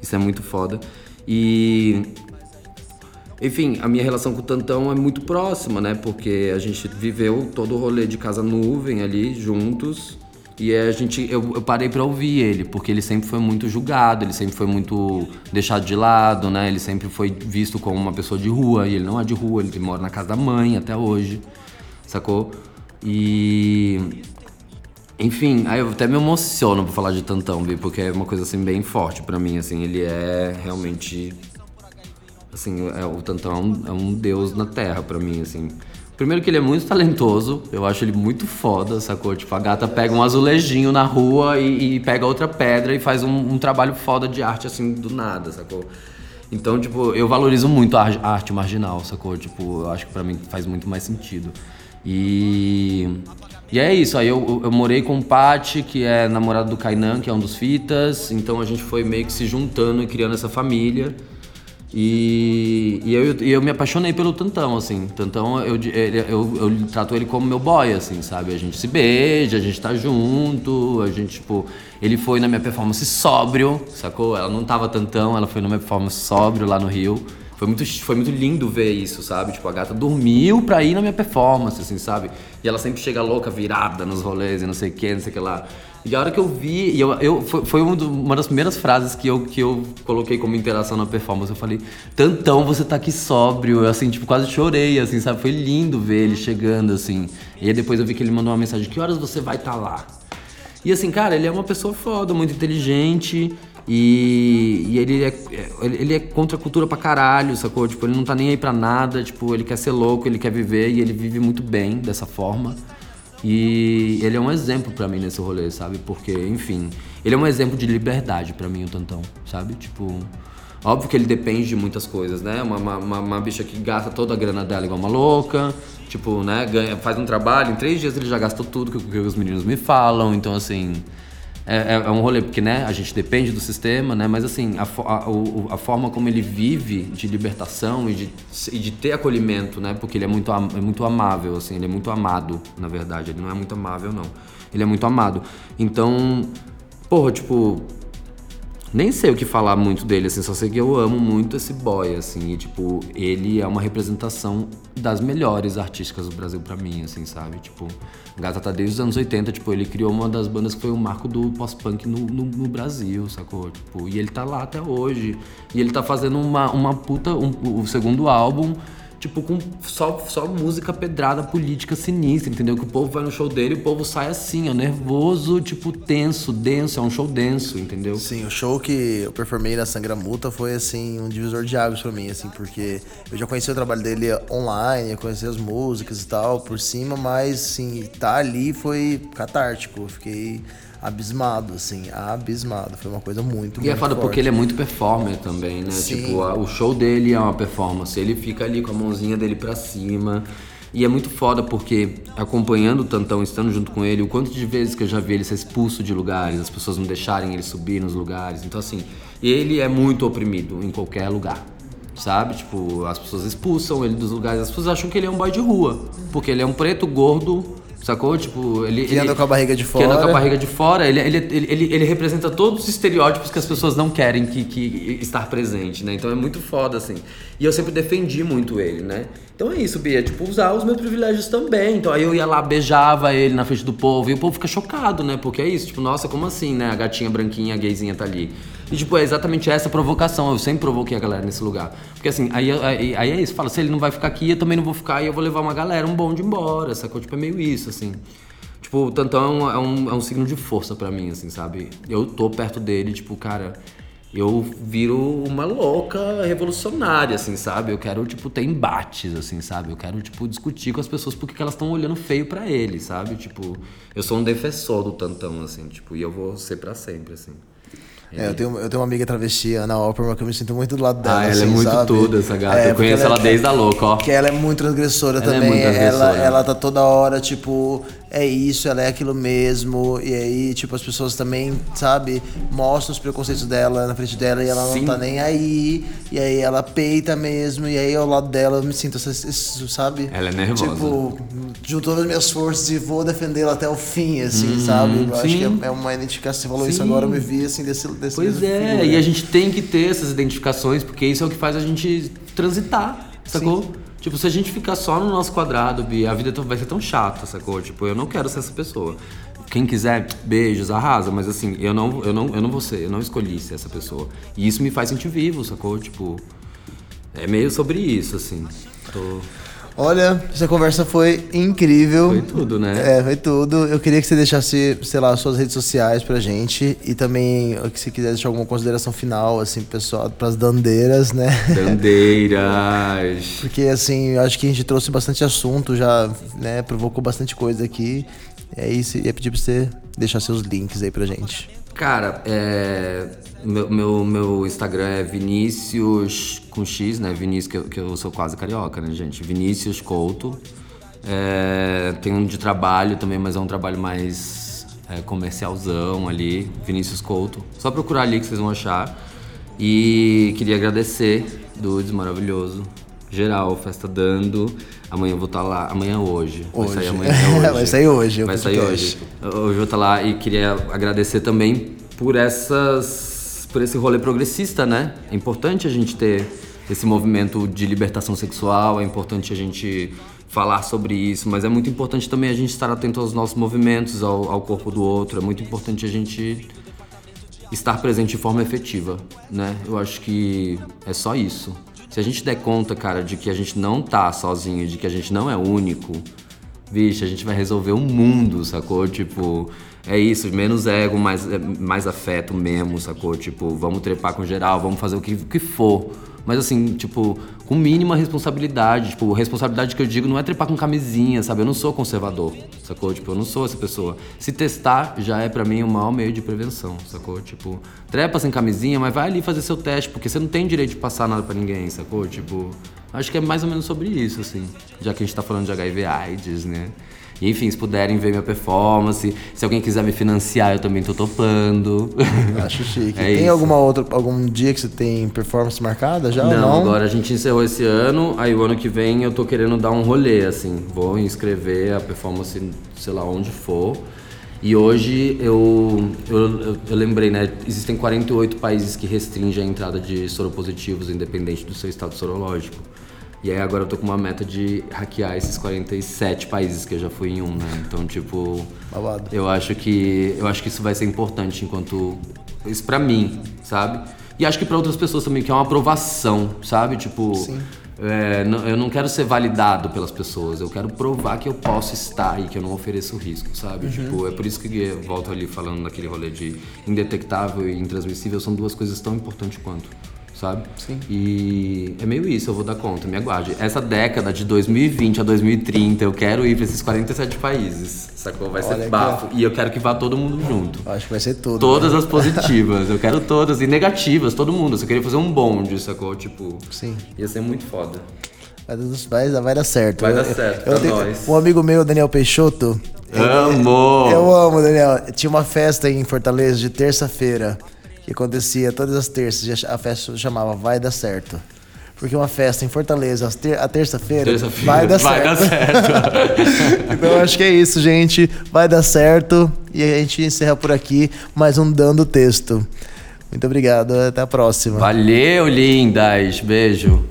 Isso é muito foda. E enfim, a minha relação com o Tantão é muito próxima, né? Porque a gente viveu todo o rolê de Casa Nuvem ali juntos. E a gente, eu, eu parei pra ouvir ele, porque ele sempre foi muito julgado, ele sempre foi muito deixado de lado, né? Ele sempre foi visto como uma pessoa de rua, e ele não é de rua, ele mora na casa da mãe até hoje, sacou? E. Enfim, aí eu até me emociono pra falar de Tantão, Vi, porque é uma coisa assim bem forte pra mim, assim, ele é realmente Assim, é, o Tantão é um, é um deus na terra pra mim, assim. Primeiro que ele é muito talentoso, eu acho ele muito foda, sacou? Tipo, a gata pega um azulejinho na rua e, e pega outra pedra e faz um, um trabalho foda de arte, assim, do nada, sacou? Então, tipo, eu valorizo muito a, ar- a arte marginal, sacou? Tipo, eu acho que pra mim faz muito mais sentido. E... E é isso, aí eu, eu, morei com o Pati, que é namorado do Kainan, que é um dos fitas, então a gente foi meio que se juntando e criando essa família. E, e eu, eu me apaixonei pelo Tantão, assim. Tantão, eu, ele- eu, eu trato ele como meu boy, assim, sabe? A gente se beija, a gente tá junto, a gente, tipo... Ele foi na minha performance sóbrio, sacou? Ela não tava tantão, ela foi na minha performance sóbrio lá no Rio. Foi muito, foi muito lindo ver isso, sabe? Tipo, a gata dormiu pra ir na minha performance, assim, sabe? E ela sempre chega louca, virada nos rolês e não sei o que, não sei o que lá. E a hora que eu vi, e eu, eu, foi, foi um do- uma das primeiras frases que eu, que eu coloquei como interação na performance. Eu falei, Tantão, você tá aqui sóbrio. Eu, assim, tipo, quase chorei, assim, sabe? Foi lindo ver ele chegando, assim. E aí depois eu vi que ele mandou uma mensagem, que horas você vai estar lá? E assim, cara, ele é uma pessoa foda, muito inteligente. E, e ele, é, ele é contra a cultura pra caralho, sacou? Tipo, ele não tá nem aí pra nada, tipo, ele quer ser louco, ele quer viver e ele vive muito bem dessa forma. E ele é um exemplo pra mim nesse rolê, sabe? Porque, enfim, ele é um exemplo de liberdade pra mim, o Tantão, sabe? Tipo, óbvio que ele depende de muitas coisas, né? Uma, uma, uma, uma bicha que gasta toda a grana dela igual uma louca, tipo, né? Ganha, faz um trabalho, em três dias ele já gastou tudo que, que os meninos me falam, então, assim. É, é- é um rolê, porque, né, a gente depende do sistema, né, mas assim, a, a, a forma como ele vive de libertação e de, e de ter acolhimento, né, porque ele é muito, é muito amável, assim, ele é muito amado, na verdade, ele não é muito amável, não. Ele é muito amado. Então, porra, tipo, nem sei o que falar muito dele, assim, só sei que eu amo muito esse boy, assim, e, tipo, ele é uma representação das melhores artísticas do Brasil pra mim, assim, sabe? Tipo, Gata tá desde os anos 80, tipo, ele criou uma das bandas que foi o marco do pós-punk no, no, no Brasil, sacou? Tipo, e ele tá lá até hoje, e ele tá fazendo uma, uma puta, um- o segundo álbum, tipo, com só, só música pedrada política sinistra, entendeu? Que o povo vai no show dele e o povo sai assim, ó, nervoso, tipo, tenso, denso, é um show denso, entendeu? Sim, o show que eu performei na Sangra Multa foi, assim, um divisor de águas pra mim, assim, porque eu já conheci o trabalho dele online, eu conheci as músicas e tal, por cima, mas, assim, tá ali foi catártico, eu fiquei abismado, assim, abismado. Foi uma coisa muito, E é muito foda forte. porque ele é muito performer também, né? Sim. Tipo, a- o show dele é uma performance. Ele fica ali com a mãozinha dele pra cima. E é muito foda porque, acompanhando o Tantão, estando junto com ele, o quanto de vezes que eu já vi ele ser expulso de lugares, as pessoas não deixarem ele subir nos lugares. Então, assim, ele é muito oprimido em qualquer lugar. Sabe? Tipo, as pessoas expulsam ele dos lugares. As pessoas acham que ele é um boy de rua. Porque ele é um preto gordo, sacou? Tipo, ele. Que ele, anda com a barriga de Que anda com fora. a barriga de fora, ele, ele, ele, ele, ele representa todos os estereótipos que as pessoas não querem que, que estar presente, né? Então é muito foda, assim. E eu sempre defendi muito ele, né? Então é isso, Bia, tipo, usar os meus privilégios também. Então aí eu ia lá, beijava ele na frente do povo, e o povo fica chocado, né? Porque é isso, tipo, nossa, como assim, né? A gatinha branquinha, a gayzinha tá ali. E, tipo, é exatamente essa provocação. Eu sempre provoquei a galera nesse lugar. Porque, assim, aí, aí, aí é isso. Fala, se ele não vai ficar aqui, eu também não vou ficar. E eu vou levar uma galera, um bonde embora, sacou? Tipo, é meio isso, assim. Tipo, o Tantão é um, é um, é signo de força pra mim, assim, sabe? Eu tô perto dele, tipo, cara, eu viro uma louca revolucionária, assim, sabe? Eu quero, tipo, ter embates, assim, sabe? Eu quero, tipo, discutir com as pessoas porque que elas estão olhando feio pra ele, sabe? Tipo, eu sou um defensor do Tantão, assim, tipo, e eu vou ser pra sempre, assim. É, eu tenho, eu tenho uma amiga travesti, Ana Opperman, que eu me sinto muito do lado dela. Ah, ela é assim, muito sabe? tudo, essa gata. É, eu conheço ela, desde a louca, ó. Que ela é muito transgressora Ela é também. muito transgressora. Ela, ela tá toda hora, tipo, é isso, ela é aquilo mesmo. E aí, tipo, as pessoas também, sabe, mostram os preconceitos dela na frente dela e ela Sim. não tá nem aí. E aí ela peita mesmo. E aí ao lado dela eu me sinto, isso, sabe? Ela é nervosa. Tipo, junto todas as minhas forças e vou defendê-la até o fim, assim, sabe? Eu acho sim. que é, uma identificação. Você falou isso Sim. agora, eu me vi assim desse, desse Pois é, e a gente tem que ter essas identificações, porque isso é o que faz a gente transitar, sacou? Tipo, se a gente ficar só no nosso quadrado, Bi, a vida vai ser tão chata, sacou? Tipo, eu não quero ser essa pessoa. Quem quiser, beijos, arrasa, mas assim, eu não, eu não, eu não vou ser, eu não escolhi ser essa pessoa. E isso me faz sentir vivo, sacou? Tipo, é meio sobre isso, assim. Tô... Olha, essa conversa foi incrível. Foi tudo, né? É, foi tudo. Eu queria que você deixasse, sei lá, suas redes sociais pra gente e também que se quiser deixar alguma consideração final, assim, pessoal, pras dandeiras, né? Bandeiras. Porque, assim, eu acho que a gente trouxe bastante assunto, já, né, provocou bastante coisa aqui. É isso, ia pedir pra você deixar seus links aí pra gente. Cara, é, meu, meu, meu Instagram é Vinícius com X, né? Vinícius, que eu, que eu sou quase carioca, né, gente? Vinícius Couto. É, tem um de trabalho também, mas é um trabalho mais é, comercialzão ali. Vinícius Couto. Só procurar ali que vocês vão achar. E queria agradecer, Dudes, maravilhoso. Geral, festa dando. Amanhã eu vou estar lá. Amanhã hoje. Vai sair Hoje. amanhã. é hoje. Vai sair hoje, o Vai sair hoje. Hoje eu vou estar lá e queria agradecer também por essas por esse rolê progressista, né? É importante a gente ter esse movimento de libertação sexual, é importante a gente falar sobre isso, mas é muito importante também a gente estar atento aos nossos movimentos, ao, ao corpo do outro, é muito importante a gente estar presente de forma efetiva, né? Eu acho que é só isso. Se a gente der conta, cara, de que a gente não tá sozinho, de que a gente não é único, vixe, a gente vai resolver o mundo, sacou? Tipo, é isso, menos ego, mais, é, mais afeto mesmo, sacou? Tipo, vamos trepar com geral, vamos fazer o que, que for. Mas assim, tipo, com mínima responsabilidade. Tipo, responsabilidade que eu digo não é trepar com camisinha, sabe? Eu não sou conservador, sacou? Tipo, eu não sou essa pessoa. Se testar já é pra mim o maior meio de prevenção, sacou? Tipo, trepa sem camisinha, mas vai ali fazer seu teste, porque você não tem direito de passar nada pra ninguém, sacou? Tipo, acho que é mais ou menos sobre isso, assim. Já que a gente tá falando de HIV AIDS, né? E, enfim, se puderem ver minha performance, se alguém quiser me financiar, eu também tô topando. Acho chique. É tem isso. alguma outra, algum dia que você tem performance marcada já Não, não? agora a gente encerrou esse ano, aí o ano que vem eu tô querendo dar um rolê, assim. Vou inscrever a performance, sei lá, onde for. E hoje eu, eu, eu, eu lembrei, né? Existem 48 países que restringem a entrada de soropositivos, independente do seu estado sorológico. E aí agora eu tô com uma meta de hackear esses 47 países que eu já fui em um, né? Então, tipo. Babado. Eu acho que eu acho que isso vai ser importante enquanto isso pra mim, sabe? E acho que pra outras pessoas também que é uma aprovação, sabe? Tipo, é, não- eu não quero ser validado pelas pessoas, eu quero provar que eu posso estar e que eu não ofereço risco, sabe? Tipo, é por isso que eu volto ali falando daquele rolê de indetectável e intransmissível, são duas coisas tão importantes quanto, sabe? Sim. E é meio isso, eu vou dar conta, me aguarde. Essa década de 2020 a 2030, eu quero ir pra esses 47 países, sacou? Vai Olha ser que bafo. E eu quero que vá todo mundo junto. Eu Acho que vai ser tudo. Todas as positivas, eu quero todas. E negativas, todo mundo. Eu só queria fazer um bonde, sacou? Tipo. Sim. Ia ser muito foda. Vai, vai, dar certo. Vai dar Eu- certo, eu pra tenho- nós. Um amigo meu, Daniel Peixoto. Amo! Eu amo, Daniel. Tinha uma festa em Fortaleza de terça-feira que acontecia todas as terças. A festa chamava Vai Dar Certo. Porque uma festa em Fortaleza, ter- a terça-feira, Terça-feira. vai dar vai certo. dar certo. Então acho que é isso, gente. Vai dar certo. E a gente encerra por aqui mais um Dando Texto. Muito obrigado. Até a próxima. Valeu, lindas. Beijo.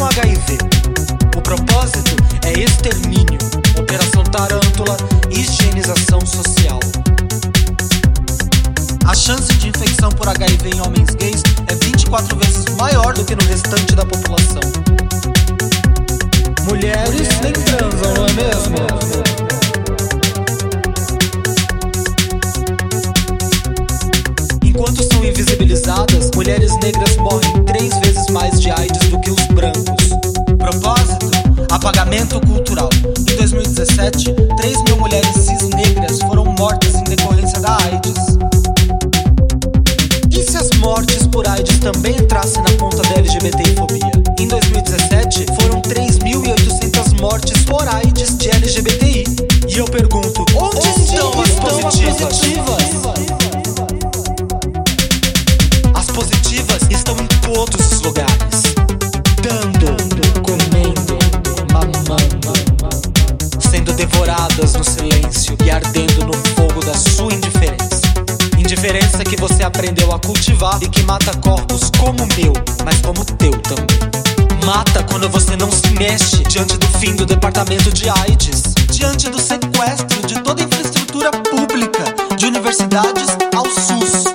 Com HIV. O propósito é extermínio, operação tarântula e higienização social. A chance de infecção por HIV em homens gays é 24 vezes maior do que no restante da população. Mulheres nem transam, não é mesmo? Enquanto são invisibilizadas, mulheres negras morrem três vezes mais de AIDS Propósito: apagamento cultural. Em 2017, 3 mil mulheres cis negras foram mortas em decorrência da AIDS. E se as mortes por AIDS também entrassem na conta da LGBTfobia? Em 2017, foram 3.800 mortes por AIDS de LGBTI. E eu pergunto: onde, estão, as positivas? As positivas estão em todos os lugares. Aprendeu a cultivar e que mata corpos como o meu, mas como o teu também. Mata quando você não se mexe diante do fim do departamento de AIDS, diante do sequestro de toda a infraestrutura pública, de universidades ao SUS.